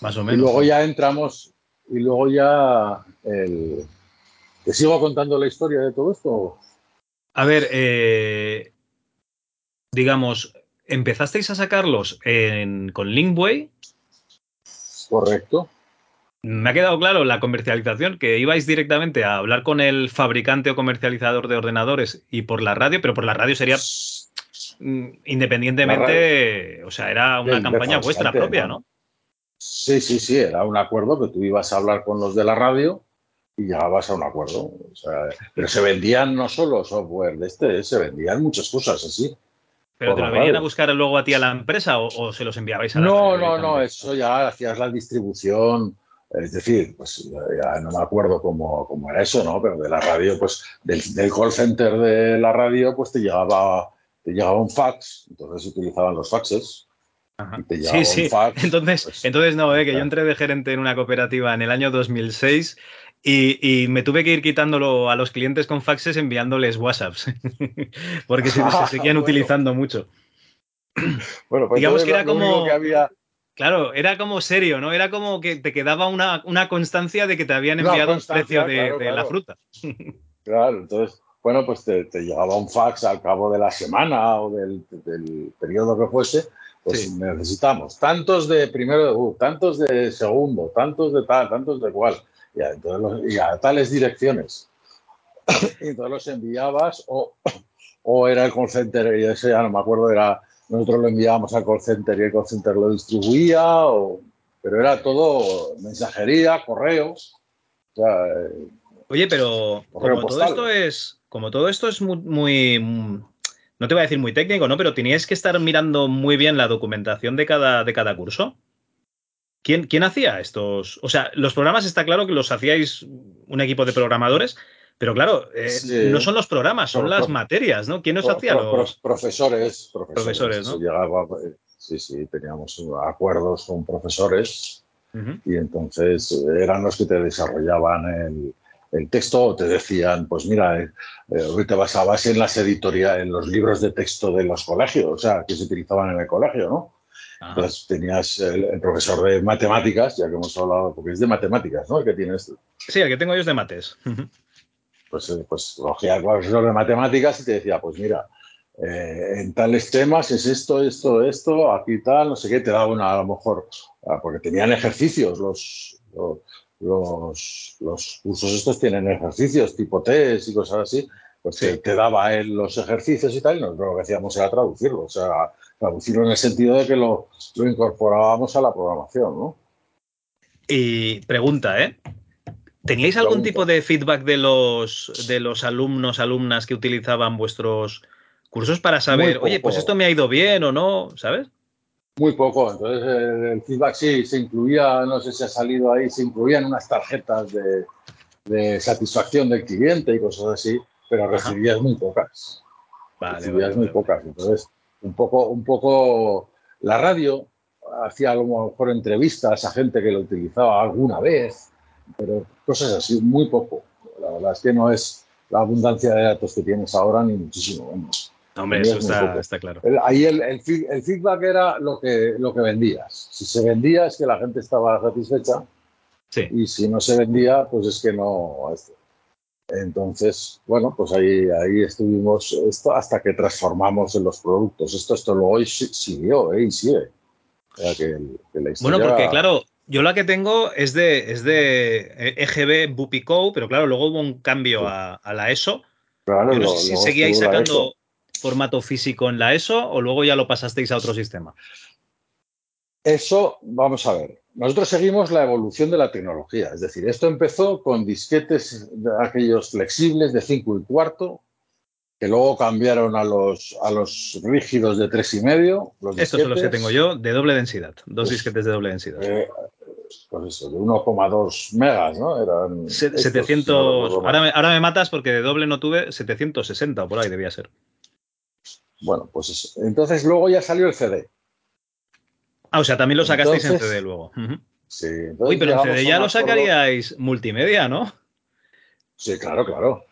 más o menos. Y luego ya entramos, y luego ya el, ¿Te sigo contando la historia de todo esto? A ver, eh, digamos, ¿empezasteis a sacarlos en, con Linkway? Correcto me ha quedado claro la comercialización, que ibais directamente a hablar con el fabricante o comercializador de ordenadores y por la radio, pero por la radio sería independientemente, o sea, era una campaña vuestra propia, ¿no? Sí, sí, sí, era un acuerdo que tú ibas a hablar con los de la radio y llegabas a un acuerdo. O sea, pero se vendían no solo software de este, se vendían muchas cosas así. ¿Pero te lo venían a buscar luego a ti a la empresa o, se los enviabais a la No, no, no, eso ya hacías la distribución es decir, pues ya no me acuerdo cómo, cómo, era eso, ¿no? Pero de la radio, pues del, call center de la radio, pues te llegaba, te llegaba un fax, entonces se utilizaban los faxes. sí, sí. entonces, pues, entonces no, eh, que yo entré de gerente en una cooperativa en el año 2006 y, me tuve que ir quitándolo a los clientes con faxes enviándoles WhatsApps, porque se, seguían utilizando mucho. Bueno, pues digamos que era como... Que había Claro, era como serio, ¿no? Era como que te quedaba una, constancia de que te habían enviado el precio de, la fruta. Claro, entonces, bueno, pues te, llegaba un fax al cabo de la semana o del, periodo que fuese, pues necesitamos tantos de primero uh, tantos de segundo, tantos de tal, tantos de cual, y a, y a tales direcciones. y entonces los enviabas o, o era el call center, y ese ya no me acuerdo, era nosotros lo enviábamos al call center y el call center lo distribuía, pero era todo mensajería, correos. Oye, pero como todo esto es, como todo esto es muy, no te voy a decir muy técnico, ¿no? Pero teníais que estar mirando muy bien la documentación de cada, de cada curso. ¿Quién, ¿Quién hacía estos? O sea, los programas está claro que los hacíais un equipo de programadores, pero claro, eh, Sí. no son los programas, son Pro- las pro- materias, ¿no? ¿Quién os Pro- hacía los...? pro- profesores, profesores, Profesores, ¿no? Llegaba, eh, sí, sí, teníamos acuerdos con profesores y entonces eh, eran los que te desarrollaban el, el texto o te decían, pues mira, eh, eh, hoy te basabas en las editoriales, en los libros de texto de los colegios, o sea, que se utilizaban en el colegio, ¿no? Ajá. Entonces tenías el, el profesor de matemáticas, ya que hemos hablado, porque es de matemáticas, ¿no? El que tienes, Sí, el que tengo yo es de mates. Pues, eh, pues cogía al profesor de matemáticas y te decía, pues mira, eh, en tales temas es esto, esto, esto, aquí tal, no sé qué, te daba una, a lo mejor, ah, porque tenían ejercicios, los, los, los, los cursos estos tienen ejercicios tipo test y cosas así, pues Sí. te, te daba él los ejercicios y tal, y nosotros lo que hacíamos era traducirlo, o sea, traducirlo en el sentido de que lo, lo incorporábamos a la programación, ¿no? Y pregunta, ¿eh? ¿Teníais algún Pregunta. tipo de feedback de los, de los alumnos, alumnas que utilizaban vuestros cursos para saber, oye, pues esto me ha ido bien o no, ¿sabes? Muy poco, entonces el, el feedback sí se incluía, no sé si ha salido ahí, se incluían unas tarjetas de, de satisfacción del cliente y cosas así, pero Ajá. recibías muy pocas. Vale, recibías vale, muy vale, pocas. Entonces, un poco, un poco la radio hacía a lo mejor entrevistas a gente que lo utilizaba alguna vez, pero cosas así, muy poco. La verdad es que no es la abundancia de datos que tienes ahora, ni muchísimo menos. No, hombre, eso está, claro. El- ahí el, el feed- el feedback era lo que, lo que vendías. Si se vendía es que la gente estaba satisfecha Sí. y si no se vendía, pues es que no. Entonces, bueno, pues ahí, ahí estuvimos esto hasta que transformamos en los productos. Esto, esto hoy si- siguió ¿eh? y sigue. Que que la Bueno, porque claro, yo la que tengo es de, es de eh, EGB Bupico, pero claro, luego hubo un cambio Sí. a, a la ESO. claro, no lo- sé si luego seguíais la sacando. Formato físico en la ESO o luego ya lo pasasteis a otro sistema. Eso, vamos a ver. Nosotros seguimos la evolución de la tecnología. Es decir, esto empezó con disquetes de aquellos flexibles de 5 y cuarto, que luego cambiaron a los, a los rígidos de tres y medio. Los Estos son los que tengo yo, de doble densidad. Dos Uf. disquetes de doble densidad. eh, pues eso, de 1,2 megas, ¿no? Eran Se- estos, 700. si no recuerdo mal. ahora, me, ahora me matas porque de doble no tuve 760 o por ahí debía ser. Bueno, pues. Entonces luego ya salió el CD. Ah, o sea, también lo sacasteis en CD luego. Sí, Uy, pero en CD ya lo sacaríais multimedia, ¿no? Sí, claro, claro.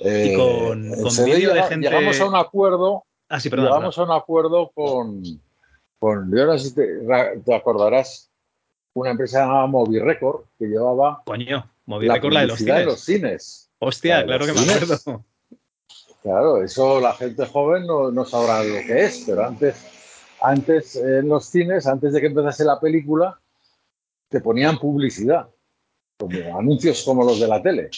Y Eh, con- con vídeo de gente- Llegamos a un acuerdo Ah, sí, perdón. llegamos a un acuerdo con, con yo no sé si te, acordarás, una empresa llamada Movirecord que llevaba Coño, moví la récord la de los cines. en los cines. Hostia, la claro que me acuerdo. Claro, eso la gente joven no, no sabrá lo que es, pero antes, antes eh, en los cines, antes de que empezase la película, te ponían publicidad, como anuncios como los de la tele.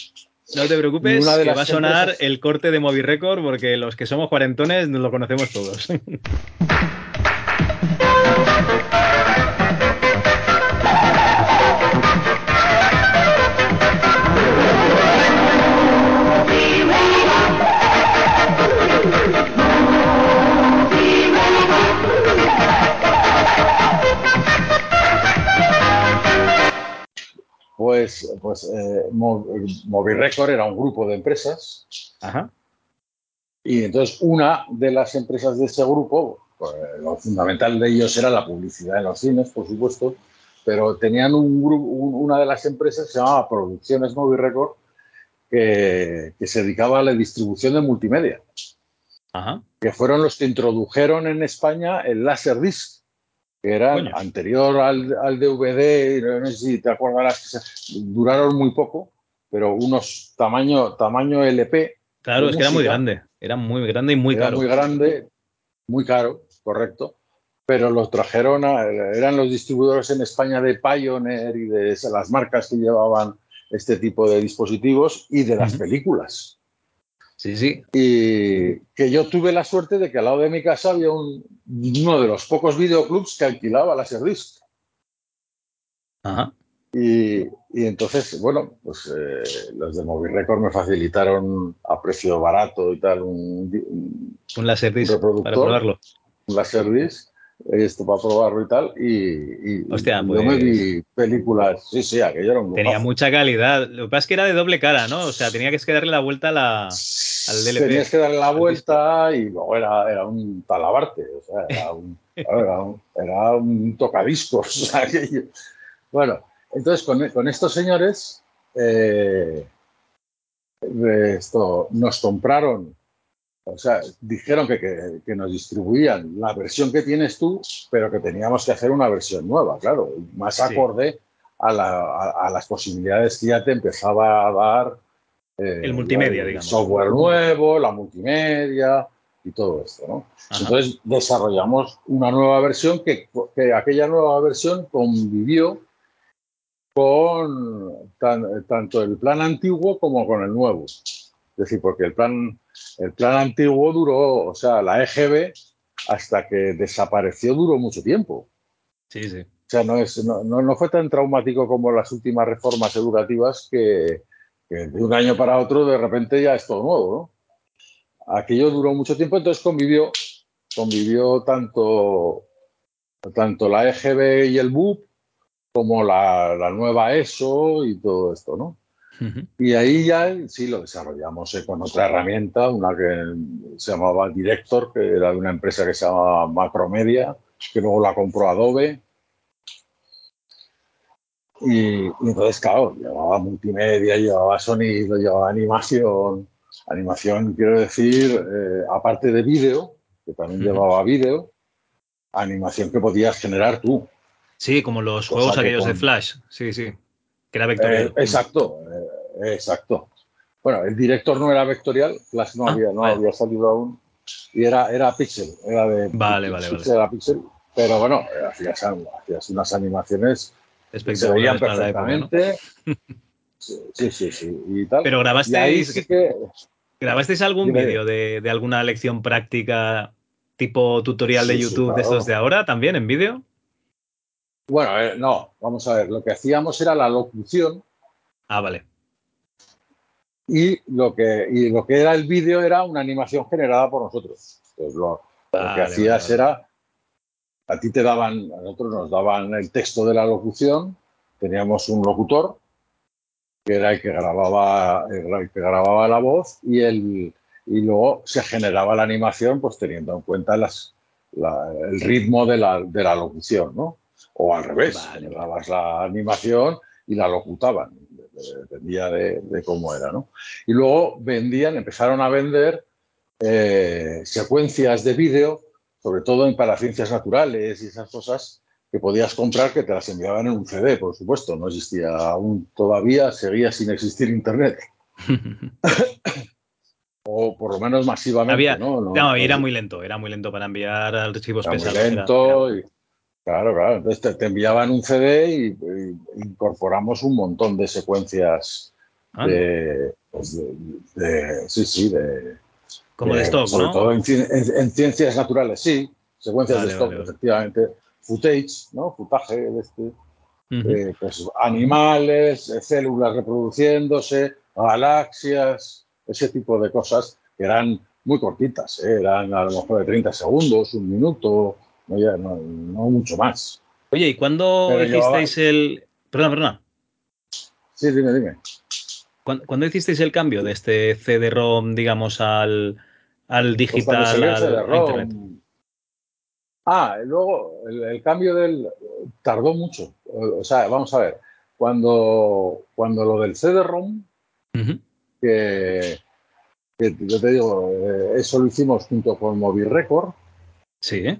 No te preocupes, de que va a sonar empresas- el corte de Movi Record porque los que somos cuarentones nos lo conocemos todos. Pues, pues eh, Mo- Movirecord era un grupo de empresas Ajá. Y entonces una de las empresas de ese grupo, pues, lo fundamental de ellos era la publicidad en los cines, por supuesto, pero tenían un grupo, un- una de las empresas que se llamaba Producciones Movie Record, que, que se dedicaba a la distribución de multimedia, Ajá. que fueron los que introdujeron en España el Laserdisc, que era Coño. anterior al, al DVD, no sé si te se- duraron muy poco, pero unos tamaño, tamaño LP, Claro, es que era muy grande. Era muy grande y muy era caro. muy grande, muy caro, correcto. Pero los trajeron, a- eran los distribuidores en España de Pioneer y de las marcas que llevaban este tipo de dispositivos y de las películas. Sí, sí. Y que yo tuve la suerte de que al lado de mi casa había un- uno de los pocos videoclubs que alquilaba la Serdisc. Ajá. Y, y entonces, bueno, pues eh, los de Movie Record me facilitaron a precio barato y tal un, un- Un para probarlo. Un Laserdisc, esto para probarlo y tal. Y, Hostia, yo me vi pues películas. Sí, sí, aquello era un Tenía mucha calidad. Lo que pasa es que era de doble cara, ¿no? O sea, tenía que darle la vuelta a la, al DLP. Tenías que darle la vuelta y luego era, era un talabarte. O sea, era un, era un, era un tocadiscos. bueno, entonces con, con estos señores. Eh, esto, nos compraron, o sea, dijeron que, nos distribuían la versión que tienes tú, pero que teníamos que hacer una versión nueva, claro, más acorde a, las posibilidades que ya te empezaba a dar eh, el multimedia, digamos. Software nuevo, la multimedia y todo esto, ¿no? Entonces desarrollamos una nueva versión que, que aquella nueva versión convivió con tanto el plan antiguo como con el nuevo. Es decir, porque el plan, el plan antiguo duró, o sea, la EGB hasta que desapareció duró mucho tiempo. Sí, sí. O sea, no, es, no, no, fue tan traumático como las últimas reformas educativas que, de un año para otro de repente ya es todo nuevo. ¿no? Aquello duró mucho tiempo, entonces convivió, convivió tanto, tanto la EGB y el BUP como la, nueva ESO y todo esto, ¿no? Y ahí ya sí lo desarrollamos eh, con otra herramienta, una que se llamaba Director, que era de una empresa que se llamaba Macromedia, que luego la compró Adobe. Y, entonces, claro, llevaba multimedia, llevaba sonido, llevaba animación. Animación, quiero decir, eh, aparte de vídeo, que también llevaba vídeo, animación que podías generar tú. Sí, como los juegos aquellos de Flash. Sí, sí. Que era vectorial. Eh, exacto, exacto. Bueno, el director no era vectorial, Flash no, ah, había, no había salido aún. Y era, era pixel, era de. Vale, vale, vale. Era pixel, pero bueno, hacías, hacías unas animaciones que se veían perfectamente. sí, sí, sí, Y tal. Pero grabasteis. ¿Grabasteis algún vídeo de, de, alguna lección práctica tipo tutorial de YouTube de estos de ahora también en vídeo? Bueno, eh, no, vamos a ver, lo que hacíamos era la locución. Ah, vale. Y lo que, y lo que era el vídeo era una animación generada por nosotros. lo, que hacías era, a ti te daban, a nosotros nos daban el texto de la locución, teníamos un locutor, que era el que grababa, el que grababa la voz, y, el, y luego se generaba la animación, pues teniendo en cuenta las, el ritmo de la, de la locución, ¿no? O al revés, vale. la animación y la locutaban, dependía de, cómo era. ¿no? Y luego vendían, empezaron a vender eh, secuencias de vídeo, sobre todo en para ciencias naturales y esas cosas que podías comprar que te las enviaban en un CD, por supuesto. No existía aún todavía, seguía sin existir Internet. o por lo menos masivamente. ¿no? No, era muy lento, era muy lento para enviar archivos era pesados. Muy lento Y, Claro, claro. Entonces te, enviaban un CD y, incorporamos un montón de secuencias ah. pues de, Sí, sí, de. Como de, stock, sobre todo en, ciencias naturales, sí. Secuencias de stock, efectivamente. Footage, ¿no? Futaje de este. Eh, pues animales, células reproduciéndose, galaxias, ese tipo de cosas que eran muy cortitas, ¿eh? eran a lo mejor de 30 segundos, un minuto, no, mucho más. Oye, ¿y cuándo hicisteis el. Perdona, perdona. Sí, dime, dime. ¿Cuándo, hicisteis el cambio de este CD-ROM, digamos, al, al pues digital, al, Internet? Ah, luego el, cambio del. tardó mucho. O sea, vamos a ver. Cuando, cuando lo del CD-ROM, que, yo te digo, eh, eso lo hicimos junto con Movie Record. Sí.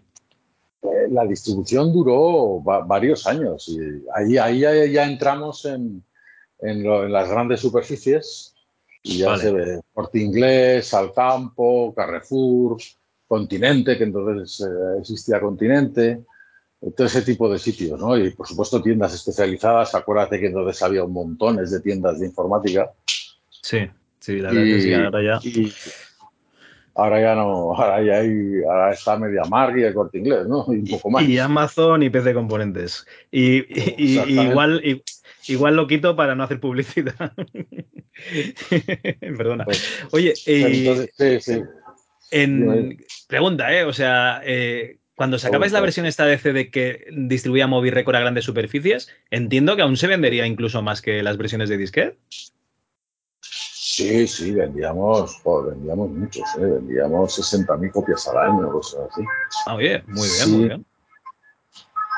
Eh, la distribución duró varios años y ahí, ahí ya, entramos en, en, las grandes superficies y ya se ve Corte Inglés, Alcampo, Carrefour, Continente, que entonces eh, existía Continente, todo ese tipo de sitios, ¿no? Y por supuesto tiendas especializadas, acuérdate que entonces había montones de tiendas de informática. Sí, sí, la verdad que sí, ahora ya. Ahora ya no, ahora ya hay, ahora está Media Mark y el corte inglés, ¿no? Y un poco más. Y Amazon y PC Componentes. Y, igual, igual lo quito para no hacer publicidad. Perdona. Pues, Oye, sí, sí. En, pregunta, ¿eh? O sea, eh, cuando sacabais la versión esta de CD que distribuía Movie Record a grandes superficies, entiendo que aún se vendería incluso más que las versiones de disquete. Sí, sí, vendíamos, vendíamos muchos, ¿eh? vendíamos 60.000 copias al año, cosas así. Ah, bien, muy bien, muy bien.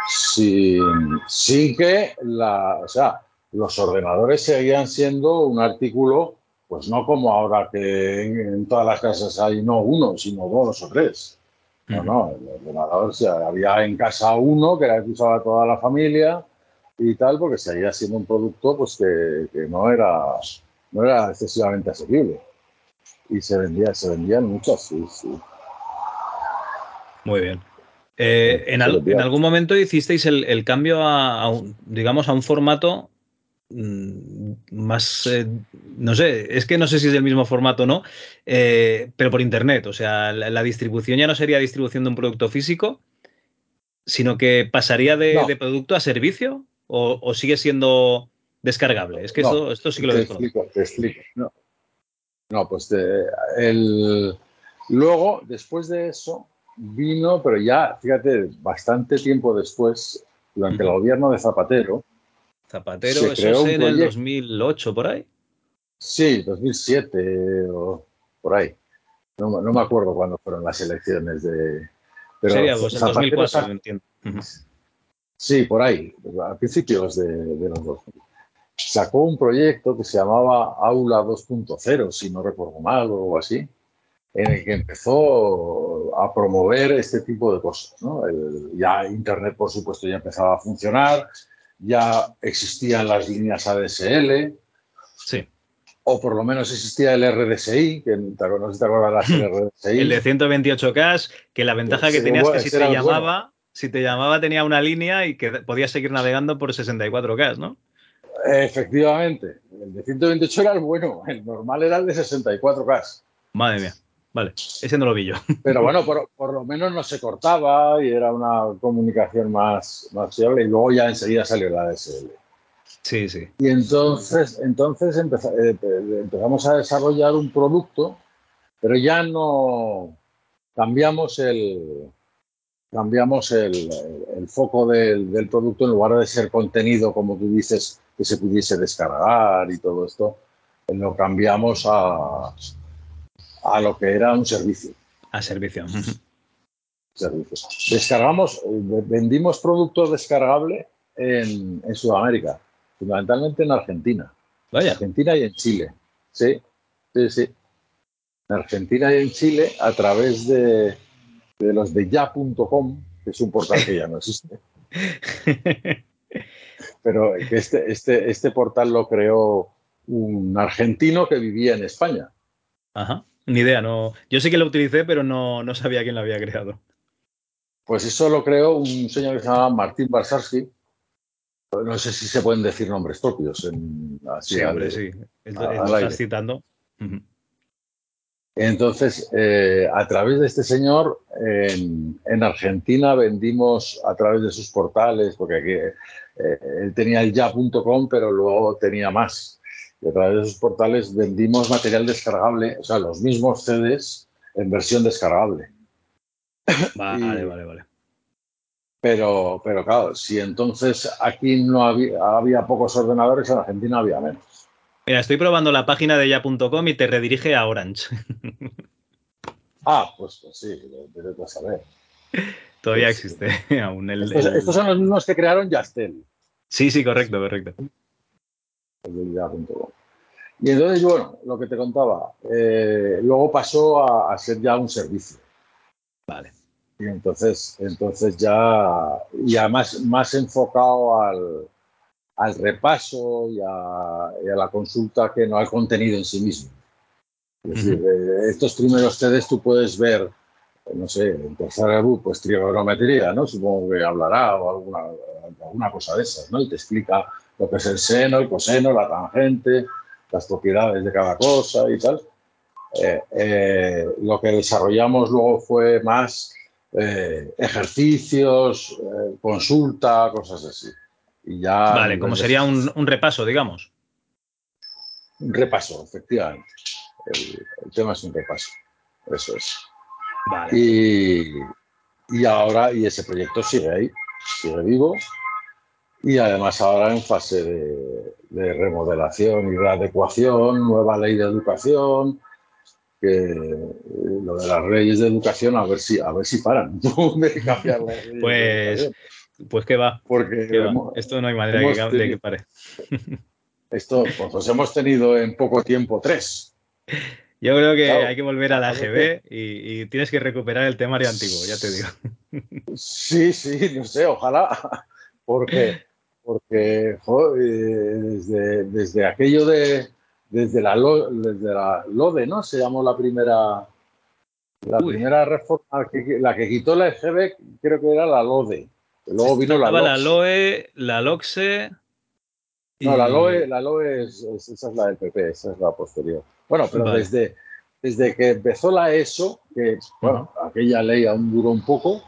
Sí, sí que la, o sea, los ordenadores seguían siendo un artículo, pues no como ahora que en todas las casas hay no uno, sino dos o tres. No, no, el ordenador, había en casa uno que era que usaba toda la familia y tal, porque seguía siendo un producto pues que, no, era, no era excesivamente asequible. Y se vendía, se vendían muchas, sí, sí. Muy bien. Eh, en, algún momento hicisteis el, cambio a, un, digamos, a un formato Mm, más, eh, no sé, es que no sé si es el mismo formato o no, eh, pero por Internet. O sea, la, distribución ya no sería distribución de un producto físico, sino que pasaría de, producto a servicio o, sigue siendo descargable. Es que esto, sí que lo te explico, te explico. No, pues el, luego, después de eso, vino, pero ya, fíjate, bastante tiempo después, durante el gobierno de Zapatero, Zapatero, eso es en el 2008, por ahí. Sí, 2007 o por ahí. No, me acuerdo cuándo fueron las elecciones de. Pero Sería pues, el 2004, entiendo. Sí, por ahí, a principios de, de los dos. Sacó un proyecto que se llamaba Aula 2.0, si no recuerdo mal o algo así, en el que empezó a promover este tipo de cosas. ya Internet, por supuesto, ya empezaba a funcionar, ya existían las líneas ADSL. Sí. O por lo menos existía el RDSI, que no sé si te acuerdas del RDSI. El de 128K, que la ventaja que tenías es que si te llamaba, si te llamaba tenía una línea y que podías seguir navegando por 64K, ¿no? Efectivamente. El de 128 era el bueno, el normal era el de 64K. Madre mía. Vale, ese no lo vi yo. Pero bueno, por, lo menos no se cortaba y era una comunicación más, más fiable y luego ya enseguida salió la DSL. Sí, sí. Y entonces, entonces eh, empezamos a desarrollar un producto, pero ya no cambiamos el, cambiamos el, foco del, del, producto en lugar de ser contenido, como tú dices, que se pudiese descargar y todo esto, lo cambiamos a, a lo que era un servicio. A servicio. Descargamos, eh, vendimos productos descargables en, Sudamérica, fundamentalmente en Argentina. Vaya. Argentina y en Chile. Sí, sí, sí. En Argentina y en Chile a través de, los de ya.com, que es un portal que ya no existe. Pero este, este, este portal lo creó un argentino que vivía en España. Ajá. Ni idea, no. Yo sé que lo utilicé, pero no, no sabía quién lo había creado. Pues eso lo creó un señor que se llama Martín Barsarski. No sé si se pueden decir nombres propios. En, sí, hombre, sí. estás citando. Entonces, eh, a través de este señor, en, Argentina vendimos a través de sus portales, porque aquí, eh, él tenía el ya.com, pero luego tenía más y a través de esos portales vendimos material descargable, o sea, los mismos CDs en versión descargable. Vale, vale, vale. Pero, pero claro, si entonces aquí no había, había pocos ordenadores, en Argentina había menos. Mira, estoy probando la página de ya.com y te redirige a Orange. ah, pues, pues sí, lo a saber. Todavía existe aún el estos, estos, son los mismos que crearon Yastel. Sí, sí, correcto, correcto. Y entonces, bueno, lo que te contaba, eh, luego pasó a, ser ya un servicio. Vale. Y entonces, entonces ya, ya más, más enfocado al, al repaso y a, la consulta que no al contenido en sí mismo. Es decir, eh, estos primeros CDs tú puedes ver, no sé, en tercer pues trigonometría, ¿no? Supongo que hablará o alguna, alguna cosa de esas, ¿no? Y te explica lo que es el seno, el coseno, la tangente, las propiedades de cada cosa y tal. Eh, eh, lo que desarrollamos luego fue más eh, ejercicios, consulta, cosas así. Y ya, vale, como sería un, repaso, digamos. Un repaso, efectivamente. El, tema es un repaso. Eso es. Vale. Y, y ahora, y ese proyecto sigue ahí, sigue vivo. Y además ahora en fase de, de remodelación y de adecuación, nueva ley de educación, que lo de las leyes de educación a ver si a ver si paran pues pues que va porque esto no hay manera de que pare. Esto pues hemos tenido en poco tiempo tres. Yo creo que hay que volver a la AGB y, tienes que recuperar el temario antiguo ya te digo. Sí sí no sé ojalá. Porque porque desde, desde aquello de desde la, desde la LODE, ¿no? Se llamó la primera la primera reforma, que, la que quitó la EGB, creo que era la LODE. Luego vino la, la LOE, la LOXE. No, la LOE, la LOE es, esa es la del PP, esa es la posterior. Bueno, pero desde, desde que empezó la ESO, que bueno, aquella ley aún duró un poco,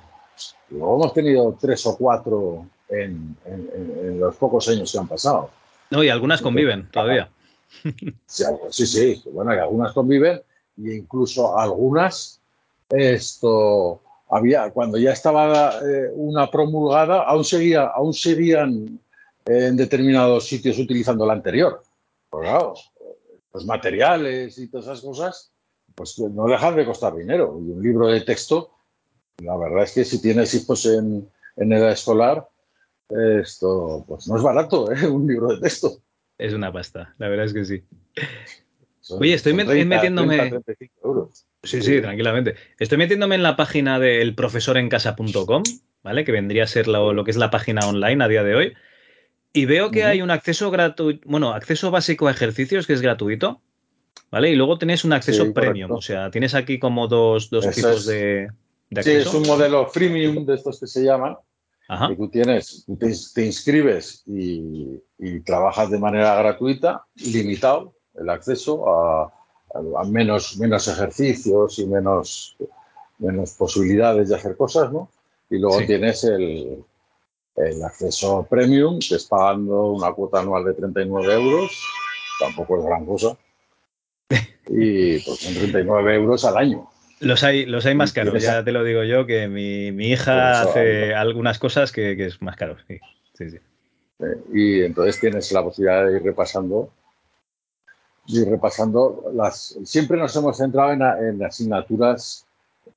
luego hemos tenido tres o cuatro en, en, los pocos años que han pasado. No, y algunas conviven todavía. Sí, sí, bueno, hay algunas conviven e incluso algunas, esto, había, cuando ya estaba eh, una promulgada, aún, seguía, aún seguían en determinados sitios utilizando la anterior. Pues claro, los materiales y todas esas cosas, pues no dejan de costar dinero. Y un libro de texto, la verdad es que si tienes hijos en, en edad escolar, esto pues no es barato, ¿eh? un libro de texto. Es una pasta, la verdad es que sí. Oye, estoy metiéndome. Sí, sí, tranquilamente. Estoy metiéndome en la página del profesorencasa.com, ¿vale? Que vendría a ser lo, que es la página online a día de hoy. Y veo que hay un acceso gratuito, bueno, acceso básico a ejercicios que es gratuito, ¿vale? Y luego tenéis un acceso premium, o sea, tienes aquí como dos, tipos de, acceso. Sí, es un modelo freemium de estos que se llaman, que tú tienes, te, inscribes y, trabajas de manera gratuita, limitado el acceso a, menos, menos ejercicios y menos, menos posibilidades de hacer cosas, ¿no? Y luego tienes el, el acceso premium, que es pagando una cuota anual de 39 euros, tampoco es gran cosa, y pues son 39 euros al año. Los hay, los hay más caros, ya te lo digo yo, que mi, hija hace algunas cosas que, es más caro. Sí, sí, eh, Y entonces tienes la posibilidad de ir repasando. Ir repasando las. Siempre nos hemos centrado en, asignaturas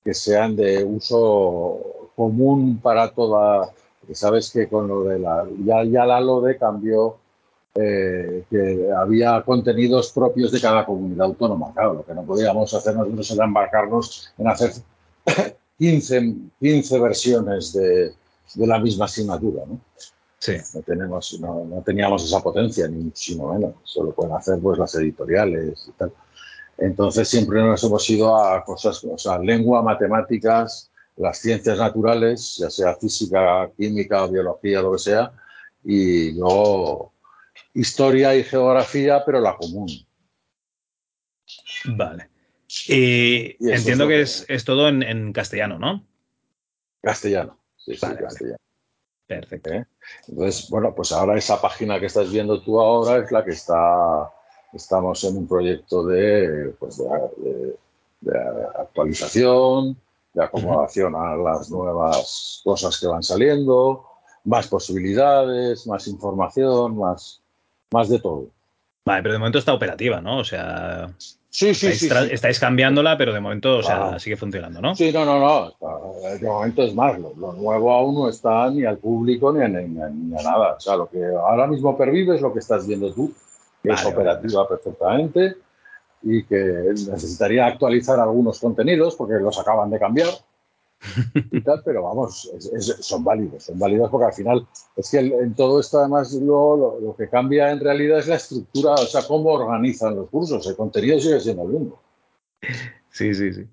que sean de uso común para toda. Sabes que con lo de la. Ya, ya la LODE cambió eh, que había contenidos propios de cada comunidad autónoma. Claro, lo que no podíamos hacer nosotros era embarcarnos en hacer 15, 15 versiones de, de, la misma asignatura. ¿no? Sí. No, tenemos, no, teníamos esa potencia, ni muchísimo menos. Solo pueden hacer pues, las editoriales y tal. Entonces siempre nos hemos ido a cosas, o sea, lengua, matemáticas, las ciencias naturales, ya sea física, química, biología, lo que sea, y luego historia y geografía, pero la común. Vale. Y, entiendo que es, todo en, castellano, ¿no? Castellano, sí, sí, castellano. Perfecto. ¿Eh? Entonces, bueno, pues ahora esa página que estás viendo tú ahora es la que está, estamos en un proyecto de, pues de, actualización, de acomodación a las nuevas cosas que van saliendo, más posibilidades, más información, más, más de todo. Vale, pero de momento está operativa, ¿no? O sea, sí, sí, estáis, sí, estáis cambiándola, pero de momento, o sea, sigue funcionando, ¿no? Sí, no, no, no. de momento es más. Lo, nuevo aún no está ni al público ni a, nada. O sea, lo que ahora mismo pervive es lo que estás viendo tú, que es operativa perfectamente y que necesitaría actualizar algunos contenidos porque los acaban de cambiar y tal, pero vamos, son válidos, son válidos porque al final es que en todo esto además lo, lo, que cambia en realidad es la estructura, o sea, cómo organizan los cursos, el contenido sigue siendo el mismo. Sí, sí, sí.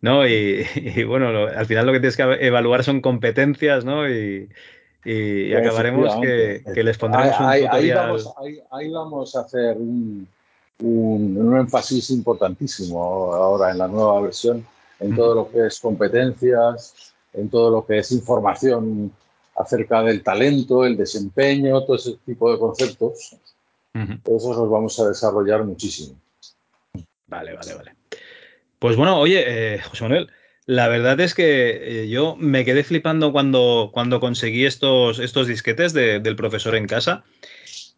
No, y, bueno, al final lo que tienes que evaluar son competencias, ¿no? Y, y acabaremos que, les pondremos un tutorial. Ahí vamos, ahí, vamos a hacer un, un, un énfasis importantísimo ahora en la nueva versión en todo lo que es competencias, en todo lo que es información acerca del talento, el desempeño, todo ese tipo de conceptos. Esos los vamos a desarrollar muchísimo. Vale, vale, vale. Pues bueno, oye, eh, José Manuel, La verdad es que eh, yo me quedé flipando cuando, cuando conseguí estos, estos disquetes de, del profesor en casa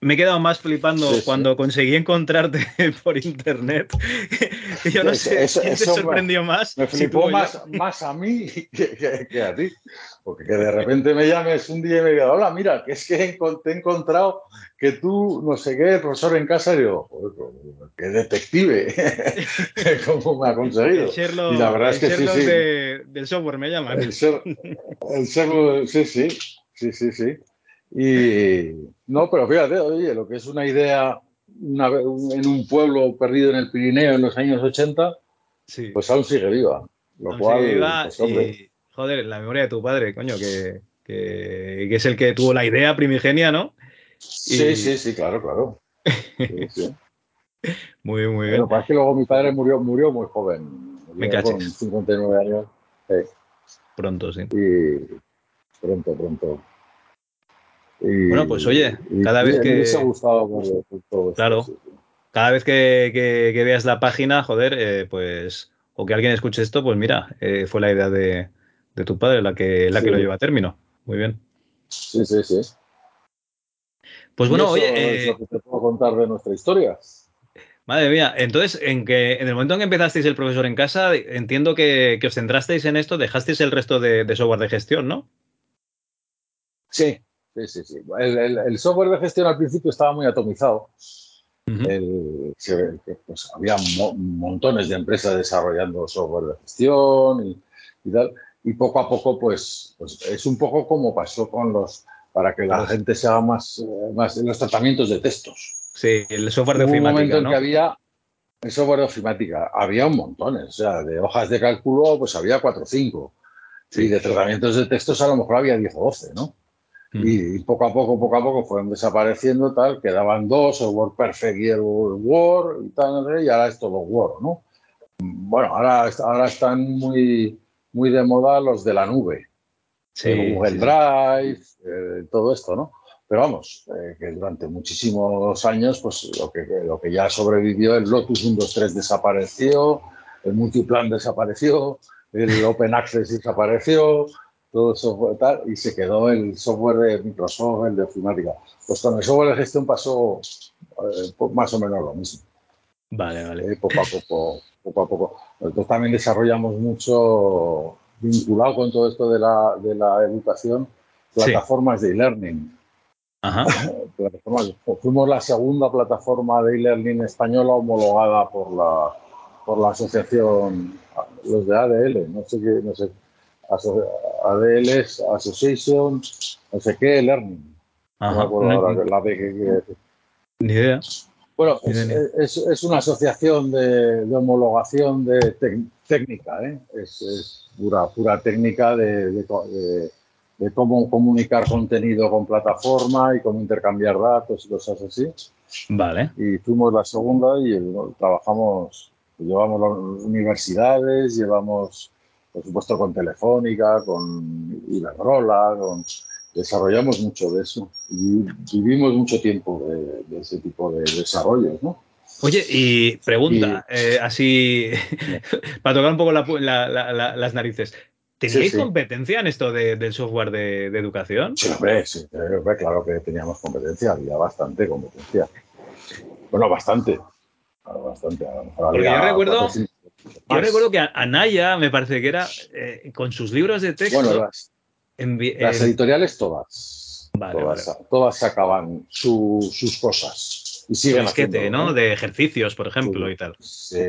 me he quedado más flipando cuando conseguí encontrarte por internet. Yo no sé, ¿quién te sorprendió más? Me flipó más, más, a mí que, a ti. Porque que de repente me llames un día y me digas, hola, mira, que es que te he encontrado que tú, no sé qué, profesor en casa, y joder, qué detective, cómo me ha conseguido. y la verdad es que sí, sí. del software me llaman. El, ser, el sí, sí, sí, sí, sí. Y no, pero fíjate, oye, lo que es una idea en un pueblo perdido en el Pirineo en los años 80, pues aún sigue viva. Lo cual, pues, y, joder, la memoria de tu padre, coño, que, que, es el que tuvo la idea primigenia, ¿no? Sí, sí, sí, claro, claro. Muy bien, muy bien. Lo que que luego mi padre murió, murió muy joven. Me con 59 años. Pronto, sí. Y pronto, pronto bueno, pues oye, cada vez que. Me ha gustado todo Claro. Cada vez que, veas la página, joder, eh, pues. O que alguien escuche esto, pues mira, eh, fue la idea de, tu padre la que, la que lo lleva a término. Muy bien. Sí, sí, sí. Pues bueno, oye. Es lo eh, que te puedo contar de nuestra historia. Madre mía, entonces, en que en el momento en que empezasteis el profesor en casa, entiendo que, os centrasteis en esto, dejasteis el resto de software de gestión, ¿no? Sí, Sí, sí, sí. El, software de gestión al principio estaba muy atomizado. Pues, había montones de empresas desarrollando software de gestión y, tal. Y poco a poco, pues, pues, es un poco como pasó con los, para que la gente se haga más, más en los tratamientos de textos. Sí, el software de ofimática. un momento en que había el software de ofimática, había un montón, o sea, de hojas de cálculo, pues había cuatro o cinco. Y de tratamientos de textos a lo mejor había 10 o 12, ¿no? Mm. Y, poco a poco, poco a poco fueron desapareciendo, tal, quedaban dos, el WordPerfect y el Word, y tal, y ahora es todo Word, ¿no? Bueno, ahora, ahora están muy, muy de moda los de la nube, Google Drive, eh, todo esto, ¿no? Pero vamos, eh, que durante muchísimos años, pues lo que, lo que ya sobrevivió, el Lotus 123 desapareció, el Multiplan desapareció, el Open Access desapareció, todo software tal, y se quedó el software de Microsoft, el de ofimática. Pues con el software de gestión pasó eh, más o menos lo mismo. Vale, vale. Eh, poco a poco, poco a poco. Nosotros también desarrollamos mucho, vinculado con todo esto de la, de la educación, plataformas de e-learning. Ajá. Fuimos la segunda plataforma de e-learning española homologada por la, por la asociación, los de ADL, no sé qué, no sé ADLs, Association, no sé qué, Learning. no me acuerdo ahora la B que quiere decir. Ni idea. Bueno, es, es, una asociación de, de homologación de técnica, ¿eh? es, es, pura, pura técnica de, de, de, cómo comunicar contenido con plataforma y cómo intercambiar datos y cosas así. Vale. Y fuimos la segunda y trabajamos, llevamos las universidades, llevamos por supuesto con Telefónica, con Iberdrola, con... desarrollamos mucho de eso y vivimos mucho tiempo de, ese tipo de desarrollos, ¿no? Oye, y pregunta, eh, así, para tocar un poco las narices, ¿teníais competencia en esto del software de, educación? Sí, hombre, sí, claro que teníamos competencia, había bastante competencia. Bueno, bastante. Bastante. yo recuerdo, yo recuerdo que Anaya, me parece que era, eh, con sus libros de texto. Bueno, las, editoriales todas. todas, todas sacaban sus cosas. Y siguen haciendo. ¿no? De ejercicios, por ejemplo, y tal. Sí,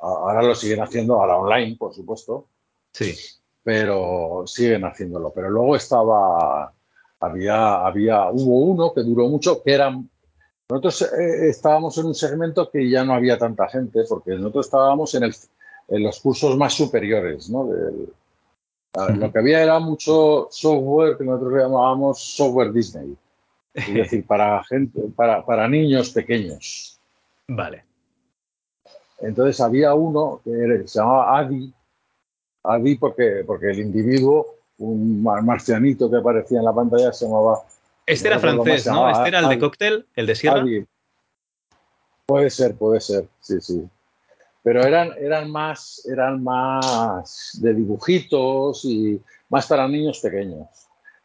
ahora lo siguen haciendo, ahora online, por supuesto. Sí. Pero siguen haciéndolo. Pero luego estaba, había, había, hubo uno que duró mucho, que eran nosotros eh, estábamos en un segmento que ya no había tanta gente, porque nosotros estábamos en, el, en los cursos más superiores, ¿no? Lo que había era mucho software que nosotros llamábamos software Disney, es decir, para gente, para, para niños pequeños. Vale. Entonces había uno que se llamaba Adi, Adi porque, porque el individuo, un marcianito que aparecía en la pantalla, se llamaba este era francés, ¿no? Este era el de cóctel, el de Sierra. Puede ser, puede ser, sí, sí. Pero eran, eran, más, eran más de dibujitos y más para niños pequeños.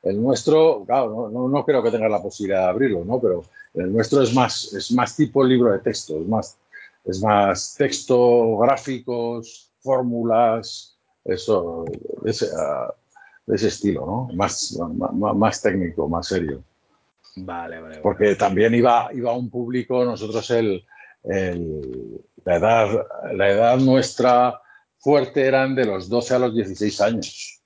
El nuestro, claro, no, no, creo que tenga la posibilidad de abrirlo, ¿no? pero el nuestro es más, es más tipo libro de texto, es más, es más texto, gráficos, fórmulas, eso, de ese, ah, ese estilo, ¿no? Más, más, más, técnico, más serio. Vale, vale. Porque también iba, iba un público, nosotros el, la, edad, la edad nuestra fuerte eran de los 12 a los 16 años.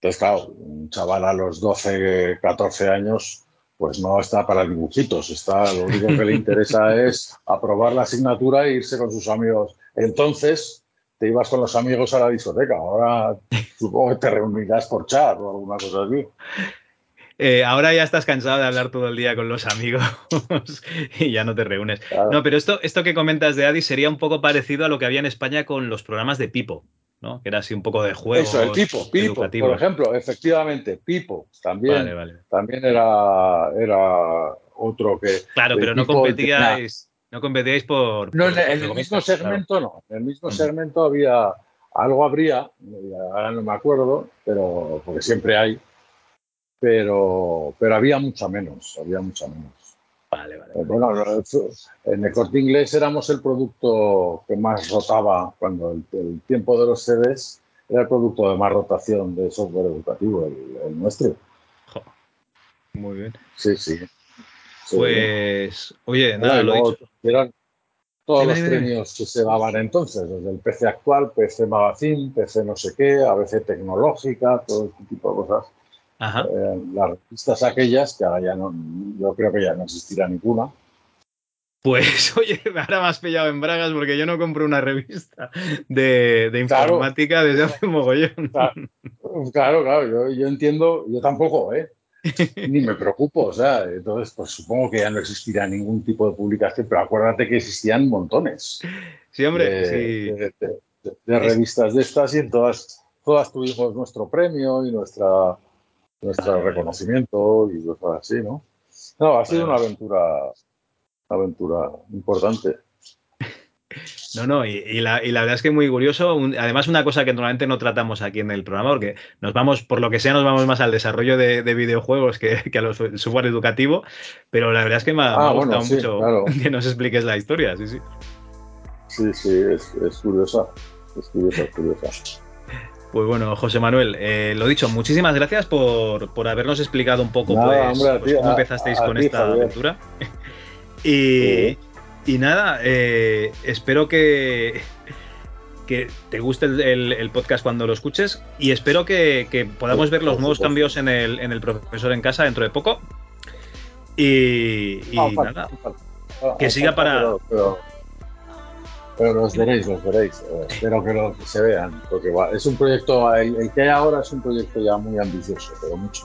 Entonces, claro, un chaval a los 12, 14 años, pues no está para dibujitos, está, lo único que le interesa es aprobar la asignatura e irse con sus amigos. Entonces, te ibas con los amigos a la discoteca, ahora supongo que te reunirás por chat o alguna cosa así. Eh, ahora ya estás cansado de hablar todo el día con los amigos y ya no te reúnes. No, pero esto, esto que comentas de Adi sería un poco parecido a lo que había en España con los programas de Pipo, ¿no? Que era así un poco de juego. Eso, el Pipo, Pipo, por ejemplo, efectivamente, Pipo también, también era, era otro que. Claro, pero no competíais, no competíais por. No, en, el mismo segmento no. En el mismo segmento había algo habría, ahora no me acuerdo, pero porque siempre hay pero, pero había mucha menos, había mucha menos. Vale, vale. Bueno, en el corte inglés éramos el producto que más rotaba cuando el, tiempo de los CDs era el producto de más rotación de software educativo, el, nuestro. Muy bien. Sí, sí. pues, oye, nada, lo dicho. Eran todos los premios que se daban entonces, desde el PC actual, PC Magazine, PC no sé qué, a veces tecnológica, todo este tipo de cosas. Eh, las revistas aquellas, que ahora ya no, yo creo que ya no existirá ninguna. Pues, oye, ahora me has pillado en bragas porque yo no compro una revista de, informática desde hace un mogollón. Claro, claro, yo, entiendo, yo tampoco, ¿eh? Ni me preocupo, o sea, entonces, pues supongo que ya no existirá ningún tipo de publicación, pero acuérdate que existían montones. Sí, hombre, de, sí. de, revistas de estas y en todas, todas tuvimos nuestro premio y nuestra nuestro reconocimiento y cosas así, ¿no? No, ha sido una aventura, una aventura importante. No, no, y, la, verdad es que muy curioso. además, una cosa que normalmente no tratamos aquí en el programa, porque nos vamos, por lo que sea, nos vamos más al desarrollo de, videojuegos que, a los software educativo, pero la verdad es que me ha, ah, gustado mucho que nos expliques la historia, sí, sí. Sí, sí, es, es curiosa, es curiosa, es curiosa. Pues bueno, José Manuel, eh, lo dicho, muchísimas gracias por, habernos explicado un poco pues, pues, cómo empezasteis con esta aventura. y, nada, eh, espero que, que te guste el, podcast cuando lo escuches y espero que, podamos ver los nuevos cambios en el, en el profesor en casa dentro de poco. Y, nada, que siga para... Pero los veréis, los veréis. Eh, espero que, lo, se vean, porque es un proyecto, el, que hay ahora es un proyecto ya muy ambicioso, pero mucho.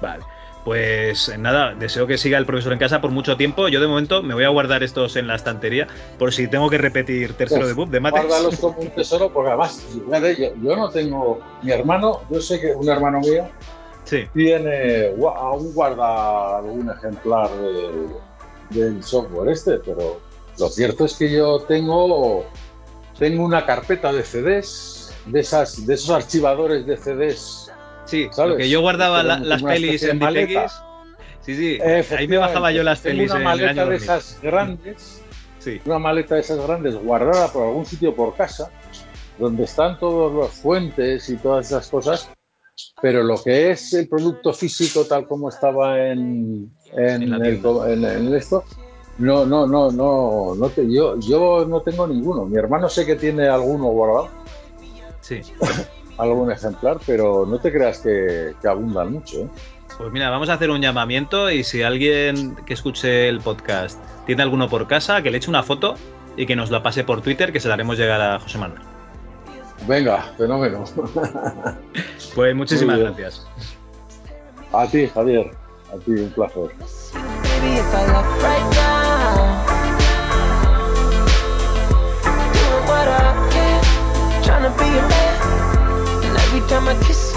Vale. Pues nada, deseo que siga el profesor en casa por mucho tiempo. Yo de momento me voy a guardar estos en la estantería por si tengo que repetir tercero pues, debut de mates. Guárdalos como un tesoro porque además, yo, no tengo, mi hermano, yo sé que un hermano mío sí. tiene, aún guarda algún ejemplar del software este, pero lo cierto es que yo tengo, tengo una carpeta de CDs, de, esas, de esos archivadores de CDs. Sí, ¿sabes? que yo guardaba las pelis en DPX. Sí, sí, ahí me bajaba yo las pelis. Una maleta de esas grandes, sí. una maleta de esas grandes guardada por algún sitio por casa, donde están todos los fuentes y todas esas cosas, pero lo que es el producto físico tal como estaba en, en, el, en esto, no, no, no, no, no te, yo, yo no tengo ninguno. Mi hermano sé que tiene alguno guardado. Sí. Algún ejemplar, pero no te creas que, abundan mucho. ¿eh? Pues mira, vamos a hacer un llamamiento y si alguien que escuche el podcast tiene alguno por casa, que le eche una foto y que nos la pase por Twitter, que se la haremos llegar a José Manuel. Venga, fenómeno. Pues muchísimas gracias. A ti, Javier. A ti, un placer. Be a. And every time I kiss